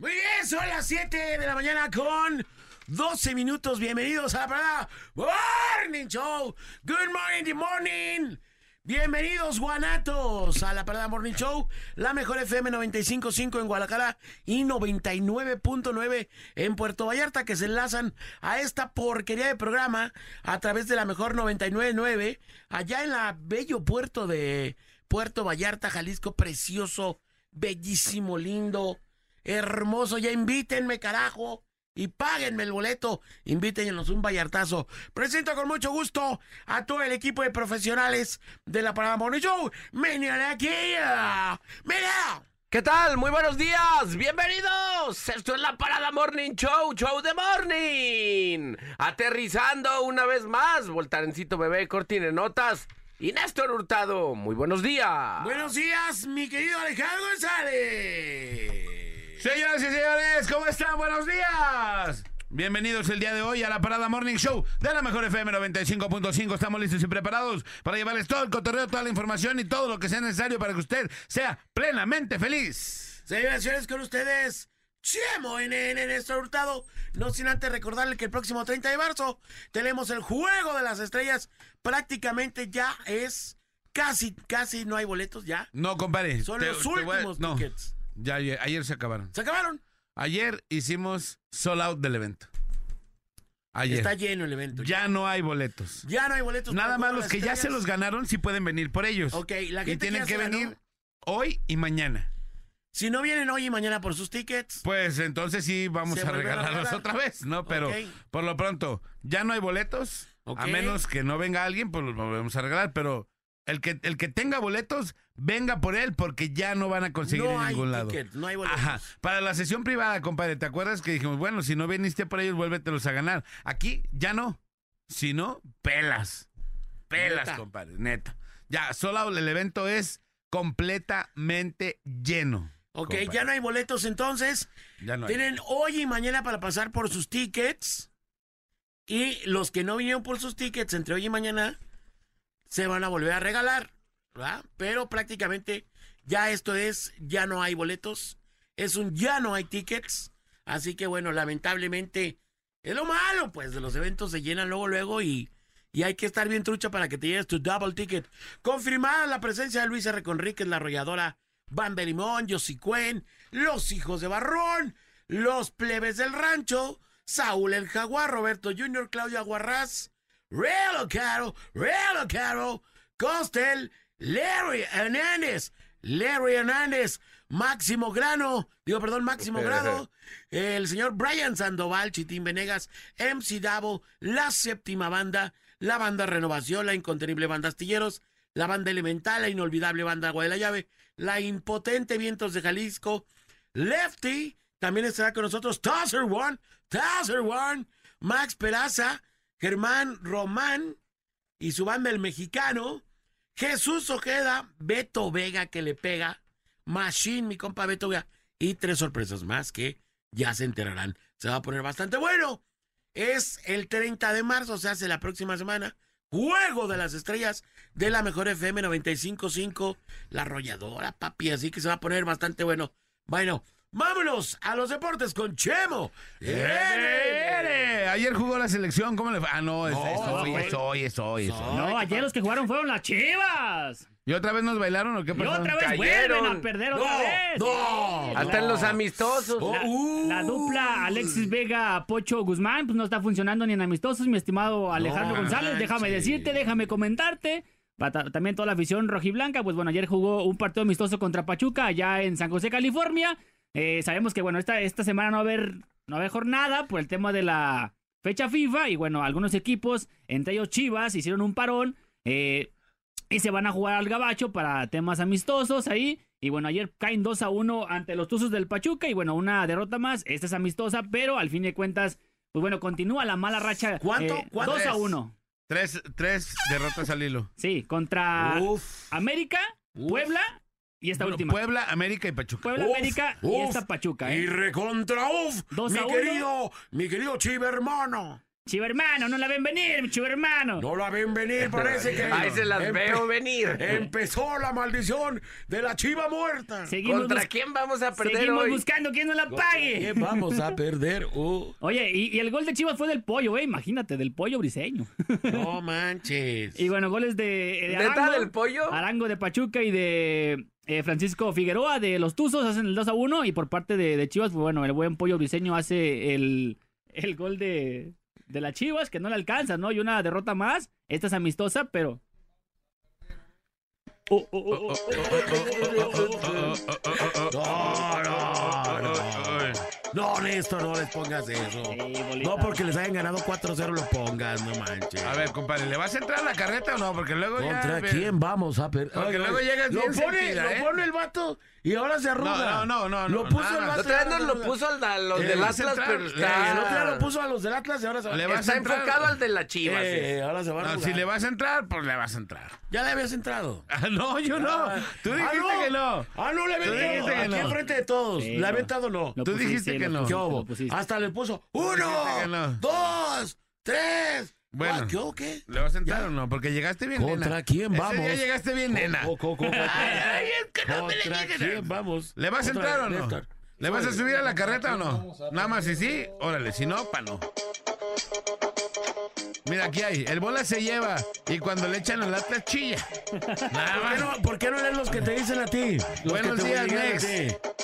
Muy bien, son las 7 de la mañana con 12 minutos. Bienvenidos a la parada Morning Show. Good morning, the morning. Bienvenidos, guanatos, a la Parada Morning Show, la mejor FM 95.5 en Guadalajara y 99.9 en Puerto Vallarta, que se enlazan a esta porquería de programa a través de la mejor 99.9, allá en la bello puerto de Puerto Vallarta, Jalisco, precioso, bellísimo, lindo, hermoso. Ya invítenme, carajo y páguenme el boleto. Invítenos un vallartazo. Presento con mucho gusto a todo el equipo de profesionales de la Parada Morning Show. ¡Mira aquí! ¡Mira! ¿Qué tal? Muy buenos días, bienvenidos. Esto es la Parada Morning Show, Show de Morning. Aterrizando una vez más, Voltarencito Bebé, Cortine Notas y Néstor Hurtado. Muy buenos días. Buenos días, mi querido Alejandro González. Señoras y señores, ¿cómo están? Buenos días. Bienvenidos el día de hoy a la Parada Morning Show de la Mejor FM 95.5. Estamos listos y preparados para llevarles todo el cotorreo, toda la información y todo lo que sea necesario para que usted sea plenamente feliz. Señoras y señores, con ustedes, Chemo en, en, en este hurtado. No sin antes recordarle que el próximo 30 de marzo tenemos el Juego de las Estrellas. Prácticamente ya es casi, casi no hay boletos ya. No, compadre. Son te- los te voy a- últimos no, tickets. Ya ayer, ayer se acabaron. ¿Se acabaron? Ayer hicimos sold out del evento. Ayer. Está lleno el evento. Ya no hay boletos. Ya no hay boletos. Nada más los que ya se los ganaron sí pueden venir por ellos. Ok, la gente y tienen que ganó. venir hoy y mañana. Si no vienen hoy y mañana por sus tickets, Pues entonces sí vamos a regalarlos regalar. otra vez, ¿no? Pero por lo pronto, ya no hay boletos. A menos que no venga alguien, pues los volvemos a regalar. Pero el que, el que tenga boletos, venga por él, porque ya no van a conseguir no en hay ningún lado. no hay boletos. Ajá. Para la sesión privada, compadre, ¿te acuerdas que dijimos, bueno, si no viniste por ellos, vuélvetelos a ganar? Aquí ya no. Si no, pelas. Pelas, Neta. compadre, neta. Ya, solo el evento es completamente lleno. Ok, compadre. ya no hay boletos entonces. Ya no hay. Tienen hoy y mañana para pasar por sus tickets. Y los que no vinieron por sus tickets entre hoy y mañana se van a volver a regalar. Pero prácticamente ya esto es, ya no hay boletos. Es un ya no hay tickets. Así que bueno, lamentablemente es lo malo, pues de los eventos se llenan luego, luego y, y hay que estar bien trucha para que te lleves tu double ticket. Confirmada la presencia de Luis R. Conríquez, la arrolladora Van de Limón, Yossi Cuen, los hijos de Barrón, los plebes del rancho, Saúl el Jaguar, Roberto Junior, Claudia Guarraz, Real Caro, Real Caro, Costel, Larry Hernández, Larry Hernández, Máximo Grano, digo, perdón, Máximo Grado, el señor Brian Sandoval, Chitín Venegas, MC Davo, la séptima banda, la banda Renovación, la incontenible banda Astilleros, la banda Elemental, la inolvidable banda Agua de la Llave, la impotente Vientos de Jalisco, Lefty, también estará con nosotros Tosser One, Tosser One, Max Peraza, Germán Román y su banda El Mexicano, Jesús Ojeda, Beto Vega que le pega, Machine, mi compa Beto Vega, y tres sorpresas más que ya se enterarán. Se va a poner bastante bueno. Es el 30 de marzo, se hace la próxima semana. Juego de las estrellas de la mejor FM 95.5, la arrolladora, papi, así que se va a poner bastante bueno. Bueno, vámonos a los deportes con Chemo. ¡Ere! Ayer jugó la selección, ¿cómo le fue? Ah, no, es, No, es hoy, es hoy, es hoy, es hoy. No, ayer los que jugaron fueron las chivas. ¿Y otra vez nos bailaron o qué Y pasó? otra vez Cayeron. vuelven a perder otra No, vez. no. Hasta en los amistosos. Oh, La, uh. la dupla Alexis Vega Pocho Guzmán pues no está funcionando ni en amistosos, mi estimado Alejandro No González. Déjame manches. decirte, déjame comentarte. Pa- ta- También toda la afición rojiblanca, pues bueno, ayer jugó un partido amistoso contra Pachuca allá en San José, California. Eh, sabemos que bueno, esta, esta semana no va a haber, no va a haber jornada por el tema de la fecha FIFA y bueno, algunos equipos, entre ellos Chivas, hicieron un parón. eh, y se van a jugar al gabacho para temas amistosos ahí. Y bueno, ayer caen 2 a 1 ante los Tuzos del Pachuca. Y bueno, una derrota más. Esta es amistosa, pero al fin de cuentas, pues bueno, continúa la mala racha. ¿Cuánto? eh, ¿Cuánto 2 a es? 1. Tres, tres derrotas al hilo. Sí, contra Uf. América, Uf. Puebla y esta Bueno, última. Puebla, América y Pachuca. Puebla, Uf, América y esta Pachuca. Y ¿eh? recontra uf, Dos mi a uno. querido, mi querido hermano. Chivo hermano, no la ven venir, mi chivo hermano. No la ven venir, parece que. Ahí se las veo venir. Empezó la maldición de la chiva muerta. Seguimos, ¿Contra quién vamos a perder seguimos hoy? buscando quién nos la pague. ¿Qué vamos a perder? Uh, Oye, y, y el gol de Chivas fue del pollo, eh, imagínate, del pollo briseño. no manches. y bueno, goles de, de ¿Neta Arango, del pollo? Arango de Pachuca y de eh, Francisco Figueroa de los Tuzos hacen el 2 a 1 y por parte de, de Chivas, pues bueno, el buen pollo briseño hace el, el gol de, de las Chivas, que no le alcanza, ¿no? Y una derrota más. Esta es amistosa, pero... Oh, oh, oh, oh, No, no, no. No, Néstor, no les pongas eso. Sí. No porque les hayan ganado 4-0 lo pongas, no manches. A ver, compadre, ¿le vas a entrar a la carreta o no? Porque luego ya... ¿Contra quién vamos a perder? Porque luego llegas lo bien pone, sentida, lo ¿eh? pone el vato y ahora se arruga. No, no, no, no, Lo puso nada el. La otra vez lo puso al, a los del Atlas, pero. Eh, el otro día está, lo puso a los del Atlas y ahora se va Le a está enfocado al de las Chivas. Eh, ahora se va a No, arrugar. si le vas a entrar, pues le vas a entrar. Ya le habías entrado. Ah, no, yo no. Ah, Tú ah, dijiste que no. Ah, no le dijiste que Aquí no. enfrente de todos. Sí, ¿Le no. ha aventado no? Tú dijiste que no. Hasta le puso uno, no. dos, tres. Bueno. Ah, ¿Qué? ¿Le vas a entrar o no? Porque llegaste bien ¿Contra nena. quién Ese vamos? día llegaste bien nena. Co- co- co- co- Ay, es que no me le ¿Contra quién vamos? ¿Le vas a entrar o no? Néstor. ¿Le vas a subir a la carreta o no? Nada más si sí, órale, si no, pa' no. Mira, aquí hay, el bola se lleva y cuando le echan el Atlas chilla. Nada ¿Por qué, más. no, ¿Por qué no leen los que te dicen a ti? Los Buenos días, Nex.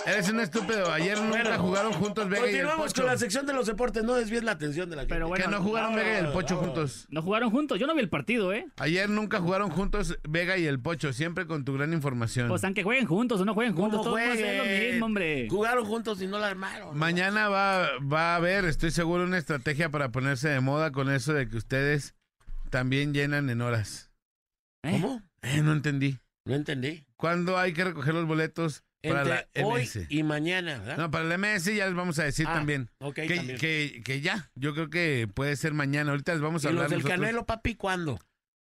Eres un estúpido. Ayer nunca Bueno, jugaron juntos Vega y el Continuamos Pocho. con la sección de los deportes. No desvíes la atención de la gente. Pero bueno, Que no jugaron Vega y el Pocho juntos. No jugaron juntos, yo no vi el partido, ¿eh? Ayer nunca jugaron juntos Vega y el Pocho, siempre con tu gran información. Pues aunque jueguen juntos o no jueguen juntos, ¿Cómo todos van a ser lo mismo, hombre. Jugaron juntos y no la armaron. Mañana va, va a haber, estoy seguro, una estrategia para ponerse de moda con eso de que ustedes también llenan en horas. ¿Eh? ¿Cómo? Eh, no entendí. No entendí. ¿Cuándo hay que recoger los boletos para Entre la hoy MS? y mañana, ¿verdad? No, para la MS ya les vamos a decir Ah, también. ok, que, también. Que, que ya, yo creo que puede ser mañana. Ahorita les vamos a ¿Y hablar los del nosotros. Canelo, papi, cuándo?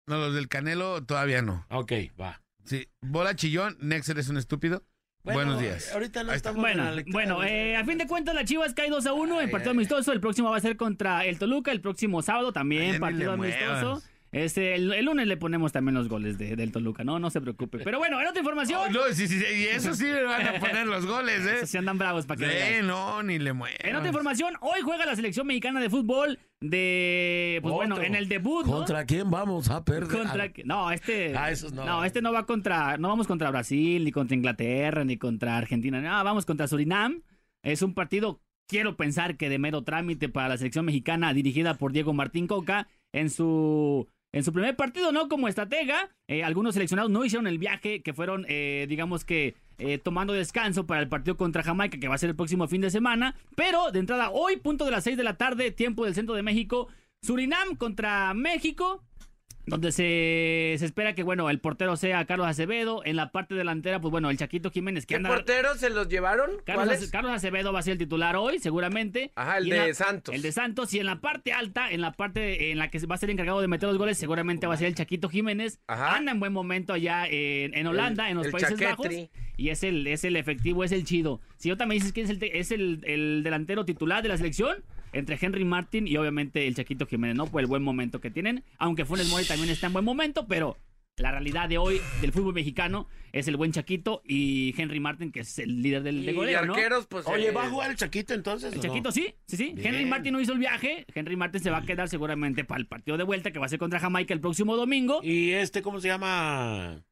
No, los del Canelo todavía no. Ok, va. Sí, bola chillón, Nexer es un estúpido. Bueno, Buenos días. Ahorita no estamos en Bueno, bueno, eh, a fin de cuentas la Chivas cae 2 a 1 en Ay, partido ay, amistoso. El próximo va a ser contra el Toluca, el próximo sábado también partido le muevas. Este, el, el lunes le ponemos también los goles de- del Toluca, ¿no? No se preocupe. Pero bueno, en otra información. Oh, no, sí, sí, y eso sí le van a poner los goles, ¿eh? Esos sí andan bravos para que Sí, no, ni le. En otra información, hoy juega la selección mexicana de fútbol de, pues bueno, en el debut, ¿no? ¿Contra quién vamos a perder? Contra no, este Ah, esos no. este no va contra no vamos contra Brasil ni contra Inglaterra ni contra Argentina, no, vamos contra Surinam. Es un partido quiero pensar que de mero trámite para la selección mexicana dirigida por Diego Martín Coca en su en su primer partido, ¿no? Como estratega, eh, algunos seleccionados no hicieron el viaje, que fueron, eh, digamos que, eh, tomando descanso para el partido contra Jamaica, que va a ser el próximo fin de semana. Pero, de entrada, hoy, punto de las 6 de la tarde, tiempo del centro de México, Surinam contra México donde se, se espera que, bueno, el portero sea Carlos Acevedo. En la parte delantera, pues bueno, el Chaquito Jiménez que ¿Qué anda... porteros se los llevaron? Carlos, Carlos Acevedo va a ser el titular hoy, seguramente. Ajá, el Y de la- Santos. El de Santos. Y en la parte alta, en la parte en la que va a ser encargado de meter los goles, seguramente va a ser el Chaquito Jiménez. Ajá. Anda en buen momento allá en, en Holanda, El- en los Países Chaquetri. Bajos. Y es el, es el efectivo, es el chido. Si yo también dices que es el, es el, el delantero titular de la selección, entre Henry Martin y obviamente el Chaquito Jiménez, ¿no? Por el buen momento que tienen. Aunque Funes Mori también está en buen momento, pero la realidad de hoy del fútbol mexicano es el buen Chaquito y Henry Martin, que es el líder del de Y goleo, ¿no? arqueros, pues. Oye, eh, ¿va a jugar el Chaquito entonces? El o no? Chaquito sí, sí, sí. Bien. Henry Martin no hizo el viaje. Henry Martin se va a quedar seguramente para el partido de vuelta que va a ser contra Jamaica el próximo domingo. ¿Y este cómo se llama?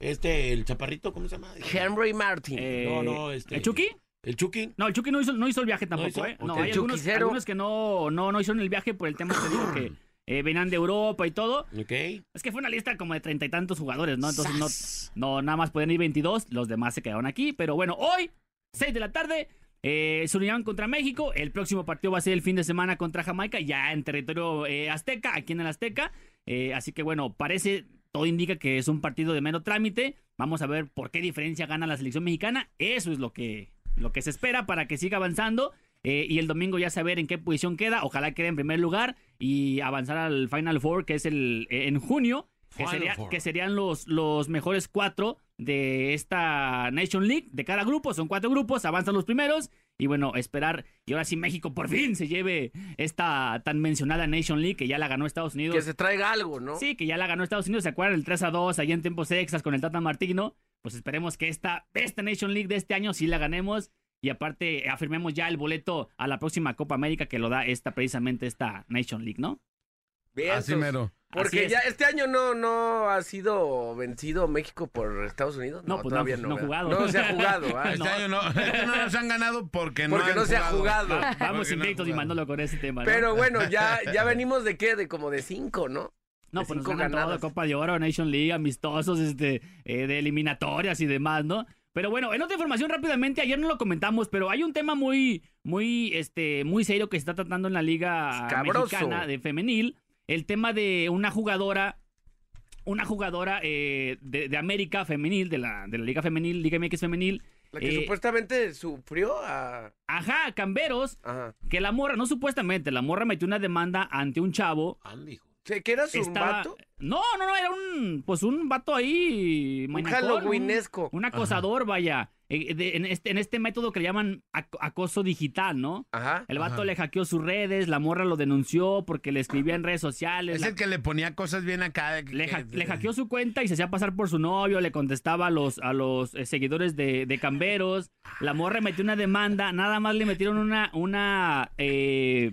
Este, el chaparrito, ¿cómo se llama? Henry Martin. Eh, no, no, este- ¿El Chucky? El Chucky. No, el Chucky no hizo, no hizo el viaje tampoco, hizo? ¿eh? No, Ok. hay algunos, algunos que no, no, no hicieron el viaje por el tema que digo que eh, venían de Europa y todo. Ok. Es que fue una lista como de treinta y tantos jugadores, ¿no? Entonces no, no, nada más pueden ir 22, los demás se quedaron aquí. Pero bueno, hoy, 6 de la tarde, eh, Surinam contra México. El próximo partido va a ser el fin de semana contra Jamaica, ya en territorio eh, azteca, aquí en el Azteca. Eh, así que bueno, parece, todo indica que es un partido de mero trámite. Vamos a ver por qué diferencia gana la selección mexicana. Eso es lo que, lo que se espera para que siga avanzando. Eh, y el domingo ya saber en qué posición queda. Ojalá quede en primer lugar y avanzar al Final Four, que es el eh, en junio. Que, sería- serían los, los mejores cuatro de esta Nation League. De cada grupo, son cuatro grupos, avanzan los primeros Y bueno, esperar. Y ahora sí México por fin se lleve esta tan mencionada Nation League que ya la ganó Estados Unidos. Que se traiga algo, ¿no? Sí, que ya la ganó Estados Unidos. ¿Se acuerdan el 3 a 2 allá en tiempos extras con el Tata Martino? Pues esperemos que esta, esta Nation League de este año sí la ganemos. Y aparte, afirmemos ya el boleto a la próxima Copa América que lo da esta precisamente esta Nation League, ¿no? Bien, Así mero. Porque Así es. ya este año no, no ha sido vencido México por Estados Unidos. No, pues no, todavía no ha ¿verdad? jugado. No se ha jugado. ah, Este no. año no, este año no nos han ganado porque no Porque han no se ha jugado. Vamos no invictos y. Manolo con ese tema, ¿no? Pero bueno, ya, ya venimos de qué? De como de cinco, ¿no? No, pues nos cinco ganan todo. Copa de Oro, Nation League, amistosos, este, eh, de eliminatorias y demás, ¿no? Pero bueno, en otra información rápidamente, ayer no lo comentamos, pero hay un tema muy, muy, este, muy serio que se está tratando en la liga Escabroso. mexicana de femenil. El tema de una jugadora, una jugadora eh, de, de América femenil, de la, de la liga femenil, Liga MX femenil, La que Eh, supuestamente sufrió a... ajá, Camberos, Ajá. que la morra, no supuestamente, la morra metió una demanda ante un chavo. Sí, ¿Que era su estaba- vato? No, no, no, era un, pues un vato ahí. Un halloweenesco. Un, un acosador, vaya. Eh, en, este, en este método que le llaman ac- acoso digital, ¿no? Ajá. El vato Ajá. le hackeó sus redes, la morra lo denunció porque le escribía en redes sociales. Es la- el que le ponía cosas bien acá. de le, ha- le hackeó su cuenta y se hacía pasar por su novio, le contestaba a los, a los eh, seguidores de, de Camberos. La morra metió una demanda, nada más le metieron una, una, eh,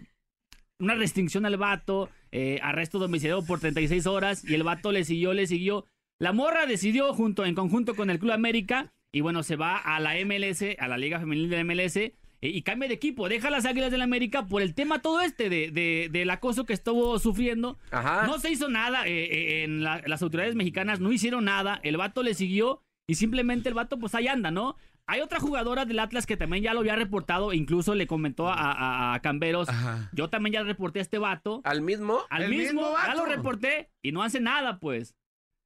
una restricción al vato, eh, arresto domiciliario por 36 horas y el vato le siguió, le siguió. La morra decidió junto, en conjunto con el Club América y bueno, se va a la MLS, a la Liga Femenil de la MLS eh, y cambia de equipo, deja las Águilas del América por el tema todo este de, de- del acoso que estuvo sufriendo. Ajá. No se hizo nada, eh, eh, en la- las autoridades mexicanas no hicieron nada, el vato le siguió y simplemente el vato pues ahí anda, ¿no? Hay otra jugadora del Atlas que también ya lo había reportado, incluso le comentó a, a- a Camberos, Ajá. yo también ya reporté a este vato, ¿Al mismo? al ¿El mismo, mismo ya lo reporté y no hace nada pues.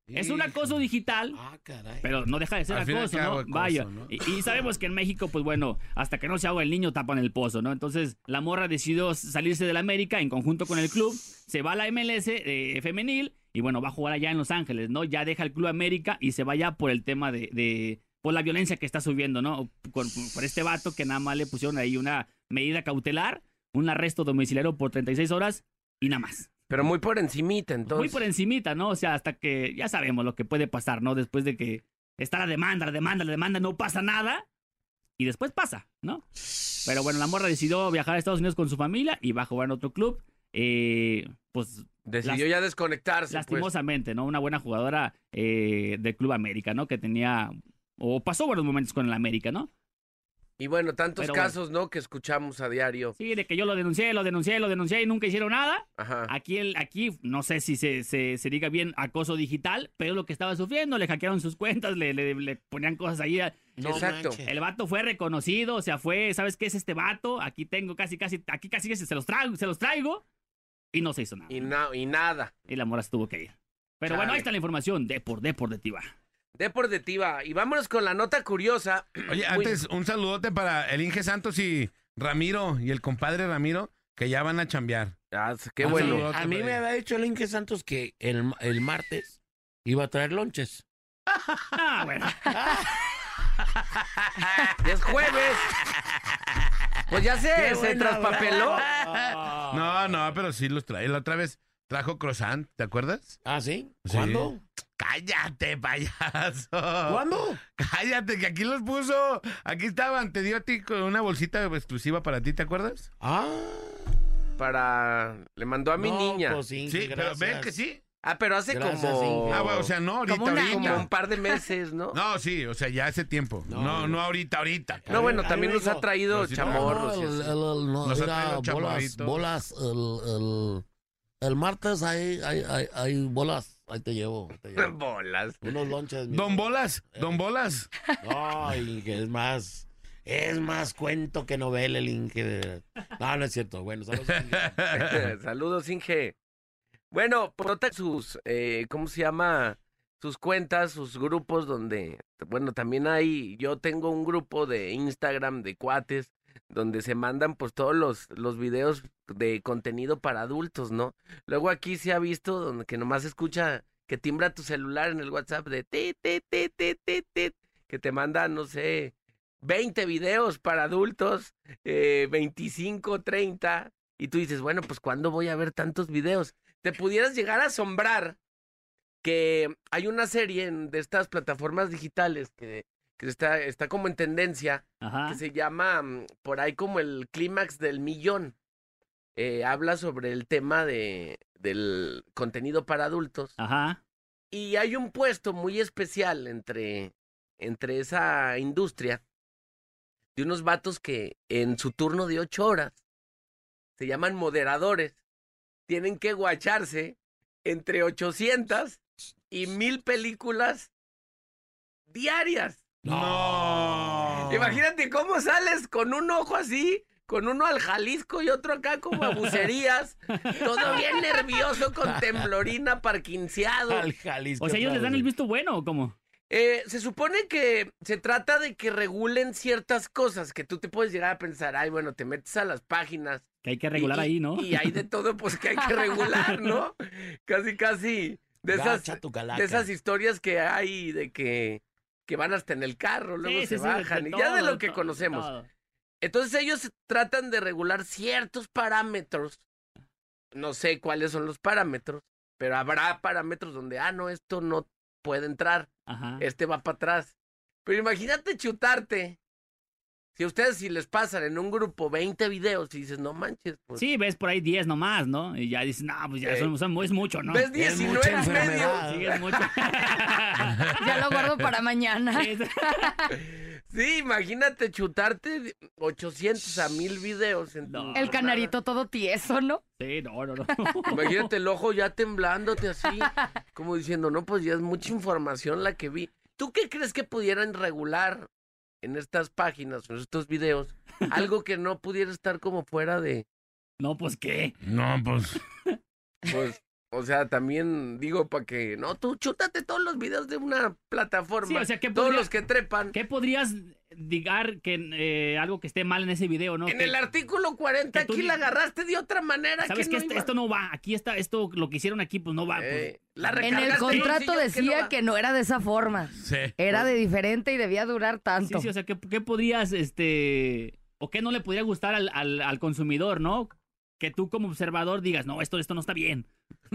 Es un acoso digital, Ah, caray. pero no deja de ser acoso, ¿no? acoso, Vaya. ¿no? Y, y sabemos que en México, pues bueno, hasta que no se ahoga el niño, tapan el pozo, ¿no? Entonces, la morra decidió salirse de la América en conjunto con el club, se va a la MLS eh, femenil y bueno, va a jugar allá en Los Ángeles, ¿no? Ya deja el Club América y se va ya por el tema de, de por la violencia que está subiendo, ¿no? Por, por este vato que nada más le pusieron ahí una medida cautelar, un arresto domiciliario por 36 horas y nada más. Pero muy por encimita, entonces. Muy por encimita, ¿no? O sea, hasta que ya sabemos lo que puede pasar, ¿no? Después de que está la demanda, la demanda, la demanda, no pasa nada. Y después pasa, ¿no? Pero bueno, la morra decidió viajar a Estados Unidos con su familia y va a jugar en otro club. Eh, pues Decidió ya desconectarse. pues. lastimosamente, ¿no? Una buena jugadora eh, del Club América, ¿no? Que tenía, o pasó buenos momentos con el América, ¿no? Y bueno, tantos Pero bueno. casos, ¿no? Que escuchamos a diario. Sí, de que yo lo denuncié, lo denuncié, lo denuncié y nunca hicieron nada. Ajá. Aquí, el, aquí no sé si se, se, se diga bien acoso digital, pero lo que estaba sufriendo, le hackearon sus cuentas, le, le, le ponían cosas ahí. No Exacto. El vato fue reconocido, o sea, fue, ¿sabes qué es este vato? Aquí tengo casi, casi, aquí casi se los traigo, se los traigo. Y no se hizo nada. Y, Y, na- y nada. la mora se tuvo que ir. Pero Chale. bueno, ahí está la información de por deportiva. Deportiva. Y vámonos con la nota curiosa. Oye, Uy, antes un saludote para el Inge Santos y Ramiro y el compadre Ramiro que ya van a chambear. ah, qué Un bueno. A mí me había dicho el Inge Santos que el, el martes iba a traer lonches. Ah, bueno. Es jueves. Pues ya se, Qué se traspapeló. No, no, pero sí los trae. La otra vez trajo croissant, ¿te acuerdas? ¿Ah, sí? Sí. Cállate, payaso. ¿Cuándo? Cállate, que aquí los puso. Aquí estaban. Te dio a ti con una bolsita exclusiva para ti, ¿te acuerdas? Ah. Para. Le mandó a mi No, niña. pues sí, Sí, pero ven que sí. Ah, pero hace Gracias, como. Inge. Ah, bueno, o sea, no ahorita, Como un ahorita. como un par de meses, ¿no? No, sí, o sea, ya hace tiempo. No, No, ahorita, ahorita. No, bueno, también nos ha traído chamorros. y el, así. el- el- no, Nos ha traído chamorritos. bolas, el, el, el martes hay, hay, hay, hay bolas, ahí te llevo, te llevo. Bolas. unos lonches. Don Bolas, Don Bolas. Ay, que es más, es más cuento que novela el Inge. No, no es cierto, bueno, saludos. Inge. Saludos, Inge. Bueno, prota sus, eh, ¿cómo se llama? Sus cuentas, sus grupos donde, bueno, también hay, yo tengo un grupo de Instagram de cuates donde se mandan pues todos los, los videos de contenido para adultos, ¿no? Luego aquí se ha visto donde que nomás escucha que timbra tu celular en el WhatsApp de ti, ti, ti, ti, ti, ti, que te manda, no sé, 20 videos para adultos, eh, 25, 30, y tú dices, bueno, pues ¿cuándo voy a ver tantos videos? Te pudieras llegar a asombrar que hay una serie en- de estas plataformas digitales que, que está, está como en tendencia, Ajá. que se llama mm, por ahí como el clímax del millón. Eh, habla sobre el tema de, del contenido para adultos. Ajá. Y hay un puesto muy especial entre, entre esa industria de unos vatos que en su turno de ocho horas se llaman moderadores. Tienen que guacharse entre 800 y 1000 películas diarias. No. Imagínate cómo sales con un ojo así, con uno al Jalisco y otro acá como a bucerías, todo bien nervioso, con temblorina, parquinceado. Al Jalisco. O sea, ellos les dan el visto bueno o cómo? Eh, se supone que se trata de que regulen ciertas cosas que tú te puedes llegar a pensar, ay, bueno, te metes a las páginas. Que hay que regular y- ahí, ¿no? Y hay de todo, pues que hay que regular, ¿no? Casi, casi de esas, Gacha tu calaca. de esas historias que hay de que, que van hasta en el carro, luego Sí, se sí, bajan, y ya de lo que todo, conocemos. todo. Entonces ellos tratan de regular ciertos parámetros. No sé cuáles son los parámetros, pero habrá parámetros donde, ah, no, esto no puede entrar Ajá. este va para atrás. Pero imagínate chutarte. Si a ustedes si les pasan en un grupo 20 videos y dices, no manches, pues Sí, ves por ahí 10 nomás, ¿no? Y ya dices, no, pues ya Eh, son, son- es mucho, ¿no? ves Es 19 mucha en medio. enfermedad. Sí, es mucho. Ya lo guardo para mañana. Sí, imagínate chutarte de 800 a 1000 videos. En No. El canarito todo tieso, ¿no? sí, no, no, no. Imagínate el ojo ya temblándote así, como diciendo, no, pues ya es mucha información la que vi. ¿Tú qué crees que pudieran regular en estas páginas, en estos videos? Algo que no pudiera estar como fuera de, No, pues qué. No, pues. pues, o sea, también digo para que, no, tú chútate todos los videos de una plataforma. Sí, o sea, ¿qué todos podría- los que trepan. ¿Qué podrías digar que eh, algo que esté mal en ese video, no? En Que- el artículo 40 que tú aquí la agarraste de otra manera. ¿Sabes que que no esto, no va? Aquí está, esto, lo que hicieron aquí, pues no va. pues. Eh, la En el contrato decía que no era de esa forma. Sí. Era de diferente y debía durar Sí, tanto. sí, o sea, ¿qué, qué podrías, este, o qué no le podría gustar al, al, al consumidor, ¿no? Que tú como observador digas, no, esto, esto no está bien.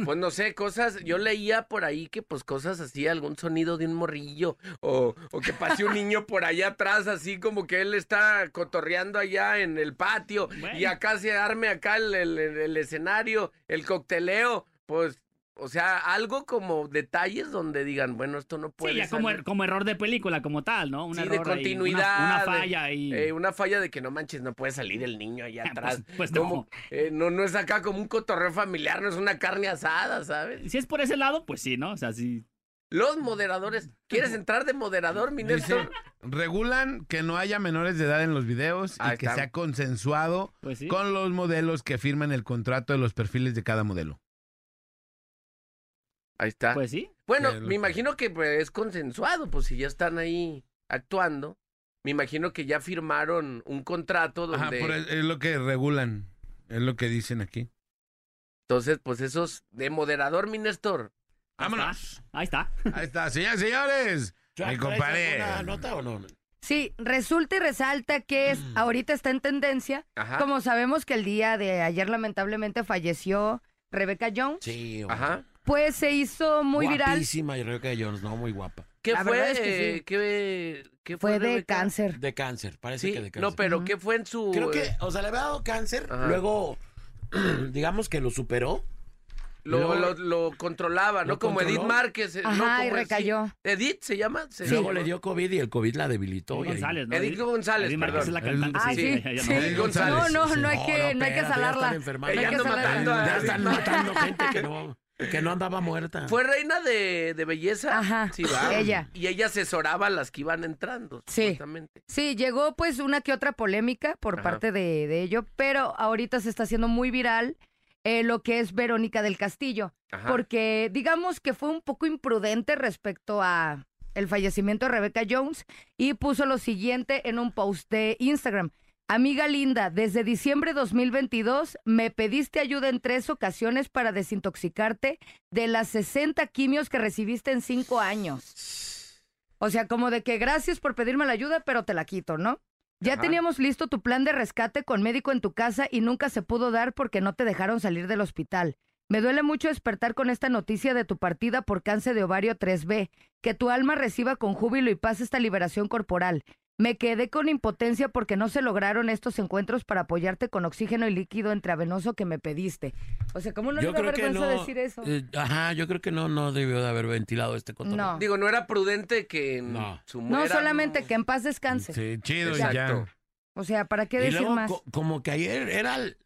Pues no sé, cosas, yo leía por ahí que pues cosas así, algún sonido de un morrillo, o, o que pase un niño por allá atrás, así como que él está cotorreando allá en el patio, Bueno. y acá se arme acá el, el- el escenario, el cocteleo, pues, o sea, algo como detalles donde digan, bueno, esto no puede Sí, ya como, salir. er- como error de película, como tal, ¿no? Un Sí, de error ahí, una- continuidad, Una, falla ahí. Eh, una falla de que no manches, no puede salir el niño allá atrás. Pues- pues Como, no. eh, no. No es acá como un cotorreo familiar, no es una carne asada, ¿sabes? Si es por ese lado, pues sí, ¿no? O sea, sí. Los moderadores. ¿Quieres entrar de moderador, mi Néstor? regulan que no haya menores de edad en los videos Ahí y que está. sea consensuado Pues sí. con los modelos que firman el contrato de los perfiles de cada modelo. Ahí está. Pues sí. bueno, me imagino que pues, es consensuado, pues si ya están ahí actuando. Me imagino que ya firmaron un contrato Ajá, donde... por es, es lo que regulan, es lo que dicen aquí. Entonces, pues esos de moderador, mi Néstor. Ahí Vámonos. está. Ahí está. Ahí está, señores, señores. ¿Traes Mi compadre. nota o no? Sí, resulta y resalta que es, ahorita está en tendencia. Ajá. Como sabemos que el día de ayer lamentablemente falleció Rebecca Jones, Sí, hombre. Ajá. Pues se hizo muy viral. Guapísima, y Rebecca Jones, no, muy guapa. ¿Qué La fue? es que sí. ¿Qué, qué fue? Fue de Rebeca? cáncer. De cáncer, parece Sí, que de cáncer. no, pero Ujú. ¿qué fue en su...? Creo que, eh, o sea, le había dado cáncer, Ajá. luego, digamos que lo superó. Lo, luego- lo, lo controlaba, ¿no? ¿Lo Como Edith controló? Márquez. eh, ¿no? Ajá, y Como el- recayó. sí. ¿Edith se llama? Se Luego llama. le dio COVID y el COVID la debilitó. Edith y González, ¿no? Edith González, Edith Márquez es la cantante. Ah, sí, sí. no. Edith González. No, no, Sí, no hay que, no hay que salarla. No Ella anda matando a- Ya están Edith matando gente que no, que no andaba muerta. Fue reina de, de belleza. Ajá, Sí, va. ella. Y ella asesoraba a las que iban entrando, Sí. Sí, llegó pues una que otra polémica por Ajá. parte de, de ello, pero ahorita se está haciendo muy viral eh, lo que es Verónica del Castillo, Ajá. porque digamos que fue un poco imprudente respecto a el fallecimiento de Rebecca Jones y puso lo siguiente en un post de Instagram. Amiga linda, desde diciembre 2022 me pediste ayuda en tres ocasiones para desintoxicarte de las 60 quimios que recibiste en cinco años. O sea, como de que gracias por pedirme la ayuda, pero te la quito, ¿no? Ya Ajá. teníamos listo tu plan de rescate con médico en tu casa y nunca se pudo dar porque no te dejaron salir del hospital. Me duele mucho despertar con esta noticia de tu partida por cáncer de ovario 3B. Que tu alma reciba con júbilo y paz esta liberación corporal. Me quedé con impotencia porque no se lograron estos encuentros para apoyarte con oxígeno y líquido intravenoso que me pediste. O sea, ¿cómo no le Yo da creo que vergüenza no. decir eso? eh, ajá, yo creo que no, no debió de haber ventilado este cotorreo. No. Digo, no era prudente que No. su No, solamente que en paz descanse. Sí, chido, Exacto. ya. O sea, ¿para qué Y decir luego, más? co- como que ayer era el,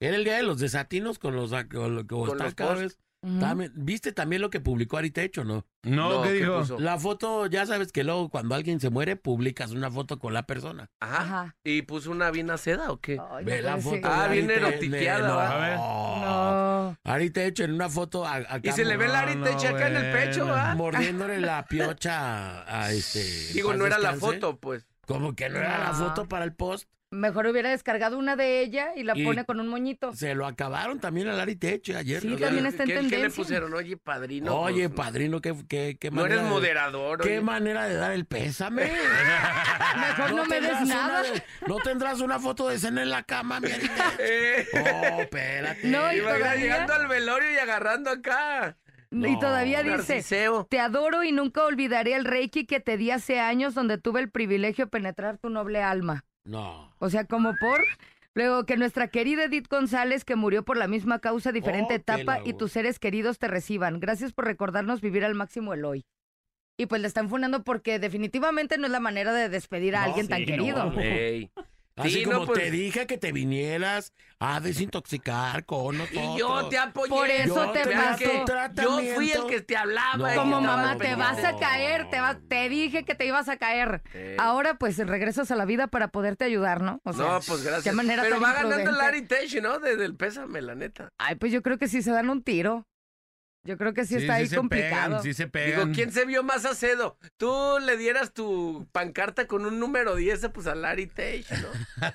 era el día de los desatinos con los con Con los cada posts. También- ¿Viste también lo que publicó Aritecho, no? No, No, ¿qué ¿qué dijo? puso? La foto, ya sabes que luego cuando alguien se muere, publicas una foto con la persona. Ajá. Ajá. ¿Y puso una bien a seda o qué? Ay, Ve no la foto. Ah, bien erotiqueada, no. A ver. No. Aritecho en una foto a, Y se le ve no, ariteche no, acá en el pecho. ¿ah? mordiéndole la piocha a, a este. Digo, no era la foto, pues. Como que no era la foto para el post. Mejor hubiera descargado una de ella y la Y- pone con un moñito. Se lo acabaron también al Aritecho ayer. Sí, ¿no? también está en ¿Qué, qué le tendencia. pusieron? Oye, padrino. Oye, pues, padrino, qué, qué, qué No eres manera de- moderador. Qué oye. manera de dar el pésame. Mejor no, me des nada. de- no tendrás una foto de cena en la cama, mi. Eh, Oh, espérate. No, y todavía- llegando al velorio y agarrando acá. Y todavía dice, Narciseo. te adoro y nunca olvidaré el reiki que te di hace años donde tuve el privilegio de penetrar tu noble alma. No. O sea, como por... Luego que nuestra querida Edith González, que murió por la misma causa, diferente Oh, etapa, y tus seres queridos te reciban. Gracias por recordarnos vivir al máximo el hoy. Y pues le están funando porque definitivamente no es la manera de despedir a No, alguien tan querido. no. Así Sí, como no, pues- te dije que te vinieras a desintoxicar con nosotros. Y yo te apoyé. Por eso Yo te te pasó. Yo fui el que te hablaba. No. Como mamá, te vas a caer, te, va- te dije que te ibas a caer. Eh. Ahora pues regresas a la vida para poderte ayudar, ¿no? O sea, no, pues gracias. qué manera Pero va ganando el imprudente. Larry Tesh, ¿no? Desde el pésame, la neta. Ay, pues yo creo que sí se dan un tiro. Yo creo que sí, está ahí se complicado. pegan, sí se Digo, pegan. ¿quién se vio más acedo? Tú le dieras tu pancarta con un número 10, pues a Larry Tesh, ¿no?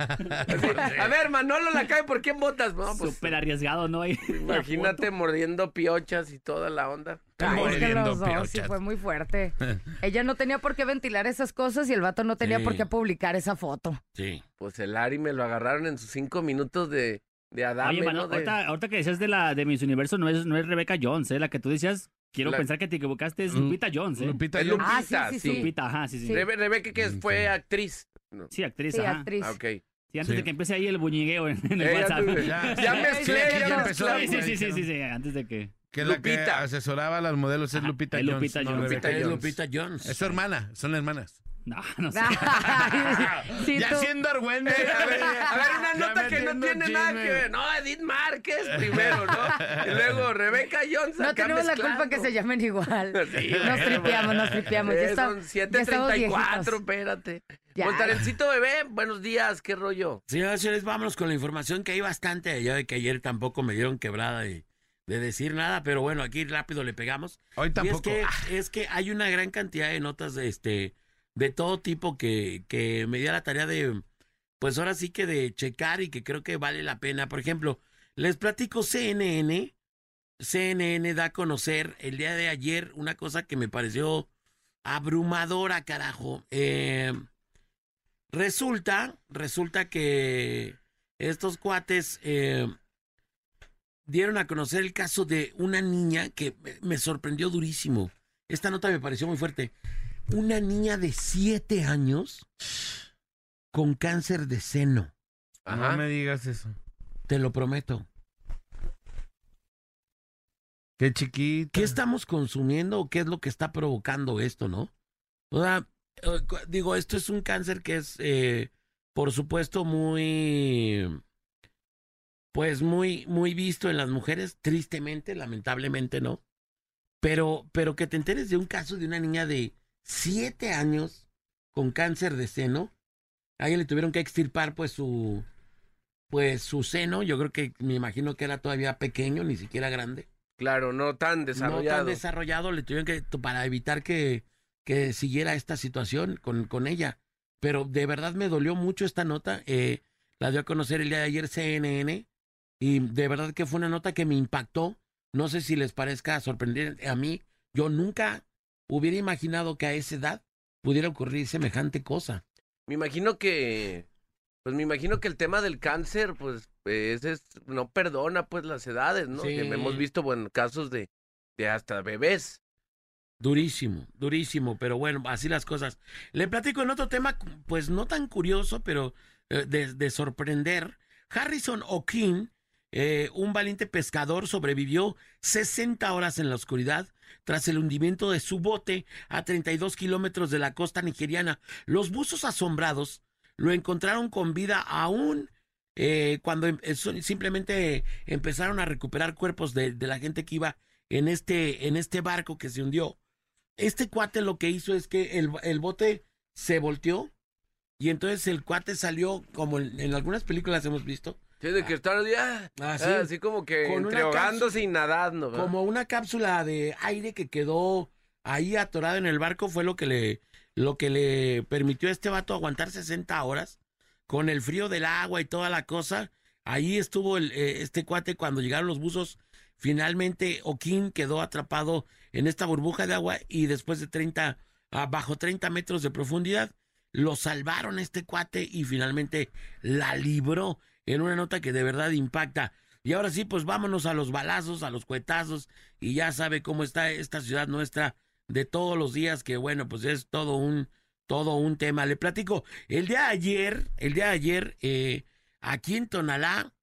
Así, a ver, Manolo la cae, ¿por quién votas? No, pues Súper arriesgado, ¿no? Imagínate mordiendo piochas y toda la onda. Ay, es que los dos, sí, fue muy fuerte. Ella no tenía por qué ventilar esas cosas y el vato no tenía Sí. por qué publicar esa foto. Sí. Pues el Larry me lo agarraron en sus cinco minutos de, de adame, Oye, Mano, ¿no? De- ahorita, ahorita que decías de la de Miss Universo, no es, no es Rebecca Jones, ¿eh? La que tú decías, quiero La- pensar que te equivocaste, es Lu- Lupita Jones, ¿eh? Lupita Es Jones. Ah, Lupita, sí, sí, sí. sí. Lupita, ajá, sí, sí. Rebe- Rebeca, que Mm, fue actriz. No. Sí, actriz, Sí, ajá. actriz. Ah, ok. Sí, antes Sí. de que empiece ahí el buñigueo en, en el Eh, ya WhatsApp. tuve- Ya. ya mezclé, ya ya empezó. Sí, sí, sí, sí, sí, sí, antes de que... Que la que Lupita. asesoraba a las modelos es Ajá, Lupita es Jones. Lupita no Jones. Rebeca Lupita Es. Lupita Jones. Es su hermana, son hermanas. No, no sé. Sí, ya tú- siendo argüende. A ver, a ver, una nota que no tiene nada que ver. No, Edith Márquez primero, ¿no? Y luego Rebeca Jones. No tenemos la culpa que se llamen igual. Sí, nos bueno, tripeamos, nos tripeamos. Ya, son ya estamos 7.34, viejitos. espérate. Ya. Voltarencito bebé, buenos días, ¿qué rollo? Señoras y señores, vámonos con la información que hay bastante. Ya de que ayer tampoco me dieron quebrada de, de decir nada, pero bueno, aquí rápido le pegamos. Hoy Y es tampoco. que, es que hay una gran cantidad de notas de este de todo tipo que, que me dio la tarea de, pues ahora sí que de checar y que creo que vale la pena. Por ejemplo, les platico CNN. CNN da a conocer el día de ayer una cosa que me pareció abrumadora, carajo. Eh, resulta, resulta que estos cuates eh, dieron a conocer el caso de una niña que me sorprendió durísimo. Esta nota me pareció muy fuerte. Una niña de siete años con cáncer de seno. Ajá. No me digas eso. Te lo prometo. Qué chiquita. ¿Qué estamos consumiendo o qué es lo que está provocando esto, no? O sea, eh, digo, esto es un cáncer que es, eh, por supuesto, muy, pues muy, muy visto en las mujeres, tristemente, lamentablemente, ¿no? Pero, pero que te enteres de un caso de una niña de siete años con cáncer de seno, a ella le tuvieron que extirpar, pues, su, pues, su seno, yo creo que, me imagino que era todavía pequeño, ni siquiera grande Claro, no tan no desarrollado. tan desarrollado, le tuvieron que, para evitar que, que siguiera esta situación con, con ella. Pero de verdad me dolió mucho esta nota. eh, la dio a conocer el día de ayer CNN y de verdad que fue una nota que me impactó. No sé si les parezca sorprendente a mí. Yo nunca hubiera imaginado que a esa edad pudiera ocurrir semejante cosa. Me imagino que, pues me imagino que el tema del cáncer, pues, ese es, no perdona, pues, las edades, ¿no? Sí. Que hemos visto, bueno, casos de, de hasta bebés. Durísimo, durísimo, pero bueno, así las cosas. Le platico en otro tema, pues no tan curioso, pero eh, de, de sorprender. Harrison O'Keefe, eh, un valiente pescador, sobrevivió 60 horas en la oscuridad tras el hundimiento de su bote a 32 kilómetros de la costa nigeriana. Los buzos asombrados lo encontraron con vida aún eh, cuando em- eh, simplemente empezaron a recuperar cuerpos de, la gente que iba en este, en este barco que se hundió. Este cuate lo que hizo es que el, el bote se volteó y entonces el cuate salió, como en algunas películas hemos visto, De que están ya, Ah, sí. ah, así como que Con entre una ahogándose y nadando. ¿verdad? como una cápsula de aire que quedó ahí atorada en el barco, fue lo que le, lo que le permitió a este vato aguantar 60 horas con el frío del agua y toda la cosa. Ahí estuvo el, eh, este cuate cuando llegaron los buzos. Finalmente, Oquín quedó atrapado en esta burbuja de agua y después de 30, ah, bajo 30 metros de profundidad, lo salvaron este cuate y finalmente la libró en una nota que de verdad impacta. Y ahora sí, pues vámonos a los balazos, a los cuetazos, y ya sabe cómo está esta ciudad nuestra de todos los días, que bueno, pues es todo un, todo un tema. Le platico, el día de ayer, el día de ayer, eh, aquí en Tonalá,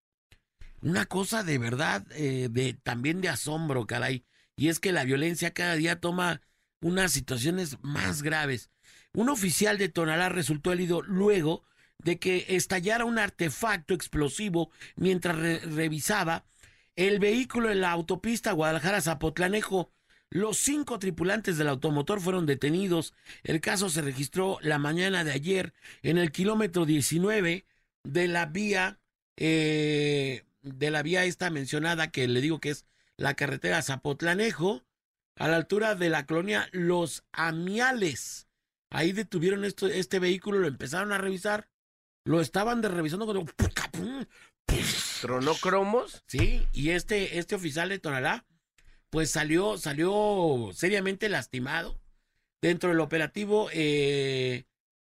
una cosa de verdad, eh, de también de asombro, caray, y es que la violencia cada día toma unas situaciones más graves. Un oficial de Tonalá resultó herido luego de que estallara un artefacto explosivo mientras re- revisaba el vehículo en la autopista Guadalajara-Zapotlanejo. Los cinco tripulantes del automotor fueron detenidos. El caso se registró la mañana de ayer en el kilómetro 19 de la vía, eh, de la vía esta mencionada que le digo que es la carretera Zapotlanejo, a la altura de la colonia Los Amiales. Ahí detuvieron esto, este vehículo, lo empezaron a revisar, lo estaban de revisando cuando ¿Tronó cromos? Sí, y este, este oficial de Tonalá, pues salió, salió seriamente lastimado. Dentro del operativo, eh,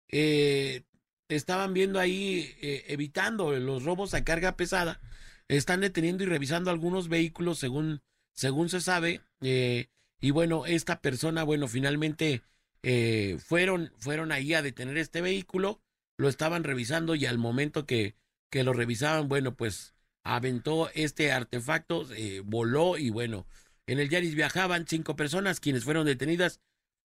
eh, estaban viendo ahí, eh, evitando los robos a carga pesada. Están deteniendo y revisando algunos vehículos, según, según se sabe. y bueno, esta persona, bueno, finalmente fueron, fueron ahí a detener este vehículo, lo estaban revisando y al momento que, que lo revisaban, bueno, pues aventó este artefacto, eh, voló y bueno, en el Yaris viajaban cinco personas quienes fueron detenidas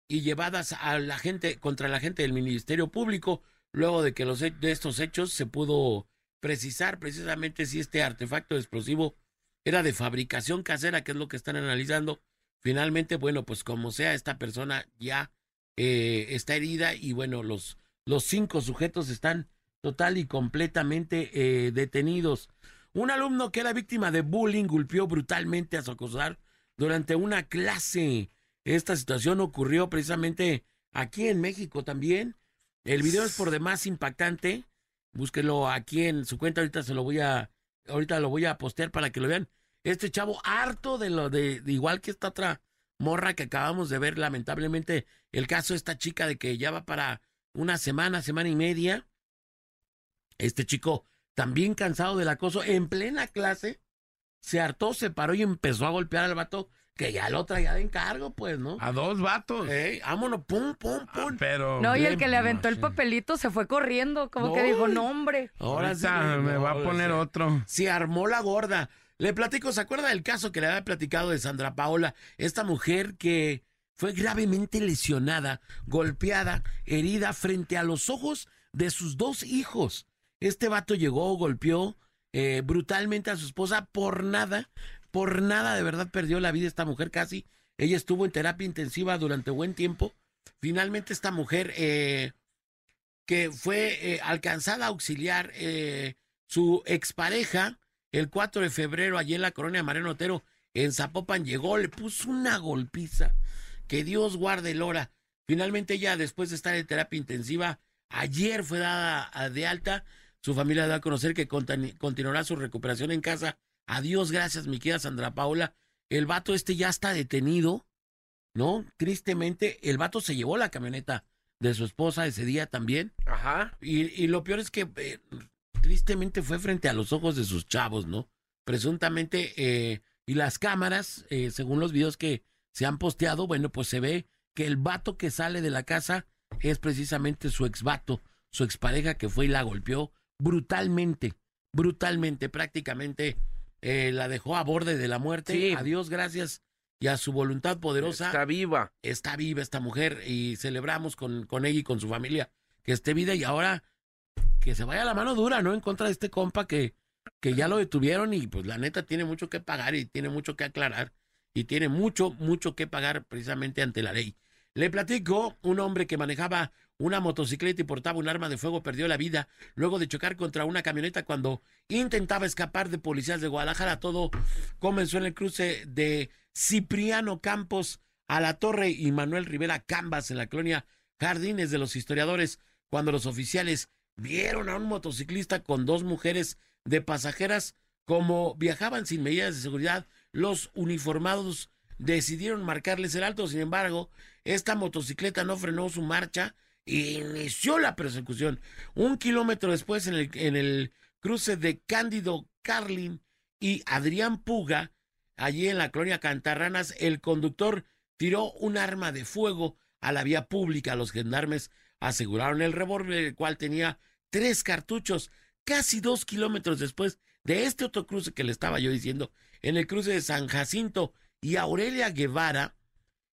y llevadas a la gente contra la gente del Ministerio Público luego de que los de estos hechos se pudo precisar precisamente si este artefacto explosivo era de fabricación casera, que es lo que están analizando. Finalmente, bueno, pues como sea, esta persona ya eh, está herida y bueno, los, los cinco sujetos están total y completamente eh, detenidos. Un alumno que era víctima de bullying golpeó brutalmente a su acosador durante una clase. Esta situación ocurrió precisamente aquí en México también. El video es por demás impactante. Búsquelo aquí en su cuenta. Ahorita se lo voy a, ahorita lo voy a postear para que lo vean. Este chavo harto de lo de, de igual que esta otra morra que acabamos de ver, lamentablemente, el caso de esta chica de que ya va para una semana, semana y media. Este chico, también cansado del acoso, en plena clase, se hartó, se paró y empezó a golpear al vato que ya lo traía de encargo, pues, ¿no? A dos vatos. Ey, vámonos, pum, pum, Ah, pum. pero. No, y el que le aventó el papelito se fue corriendo, como No. que dijo, no, hombre. Ahora sí, me va a poner otro. Se armó la gorda. Le platico, ¿se acuerda del caso que le había platicado de Sandra Paola? Esta mujer que fue gravemente lesionada, golpeada, herida frente a los ojos de sus dos hijos. Este vato llegó, golpeó eh, brutalmente a su esposa por nada, por nada de verdad perdió la vida esta mujer casi. Ella estuvo en terapia intensiva durante buen tiempo. Finalmente esta mujer eh, que fue eh, alcanzada a auxiliar eh, su expareja el 4 de febrero allí en la colonia Mariano Otero en Zapopan llegó, le puso una golpiza. Que Dios guarde el hora. Finalmente ella después de estar en terapia intensiva ayer fue dada de alta. Su familia da a conocer que continuará su recuperación en casa. Adiós, gracias mi querida Sandra Paula. El vato este ya está detenido, ¿no? Tristemente, el vato se llevó la camioneta de su esposa ese día también. Ajá. Y, y lo peor es que eh, tristemente fue frente a los ojos de sus chavos, ¿no? Presuntamente, eh, y las cámaras, eh, según los videos que se han posteado, bueno, pues se ve que el vato que sale de la casa es precisamente su exvato, su expareja que fue y la golpeó brutalmente, brutalmente, prácticamente eh, la dejó a borde de la muerte. Sí. A Dios gracias y a su voluntad poderosa Está viva. está viva esta mujer y celebramos con, con ella y con su familia que esté vida y ahora que se vaya la mano dura, ¿no? En contra de este compa que, que ya lo detuvieron y pues la neta tiene mucho que pagar y tiene mucho que aclarar y tiene mucho, mucho que pagar precisamente ante la ley. Le platico, un hombre que manejaba una motocicleta y portaba un arma de fuego perdió la vida luego de chocar contra una camioneta cuando intentaba escapar de policías de Guadalajara. Todo comenzó en el cruce de Cipriano Campos a la Torre y Manuel Rivera Cambas en la colonia Jardines de los Historiadores cuando los oficiales vieron a un motociclista con dos mujeres de pasajeras como viajaban sin medidas de seguridad. Los uniformados decidieron marcarles el alto. Sin embargo, esta motocicleta no frenó su marcha e inició la persecución. Un kilómetro después, en el, en el cruce de Cándido Carlin y Adrián Puga, allí en la colonia Cantarranas, el conductor tiró un arma de fuego a la vía pública. Los gendarmes aseguraron el revólver, el cual tenía tres cartuchos. Casi dos kilómetros después de este otro cruce que le estaba yo diciendo, en el cruce de San Jacinto y Aurelia Guevara,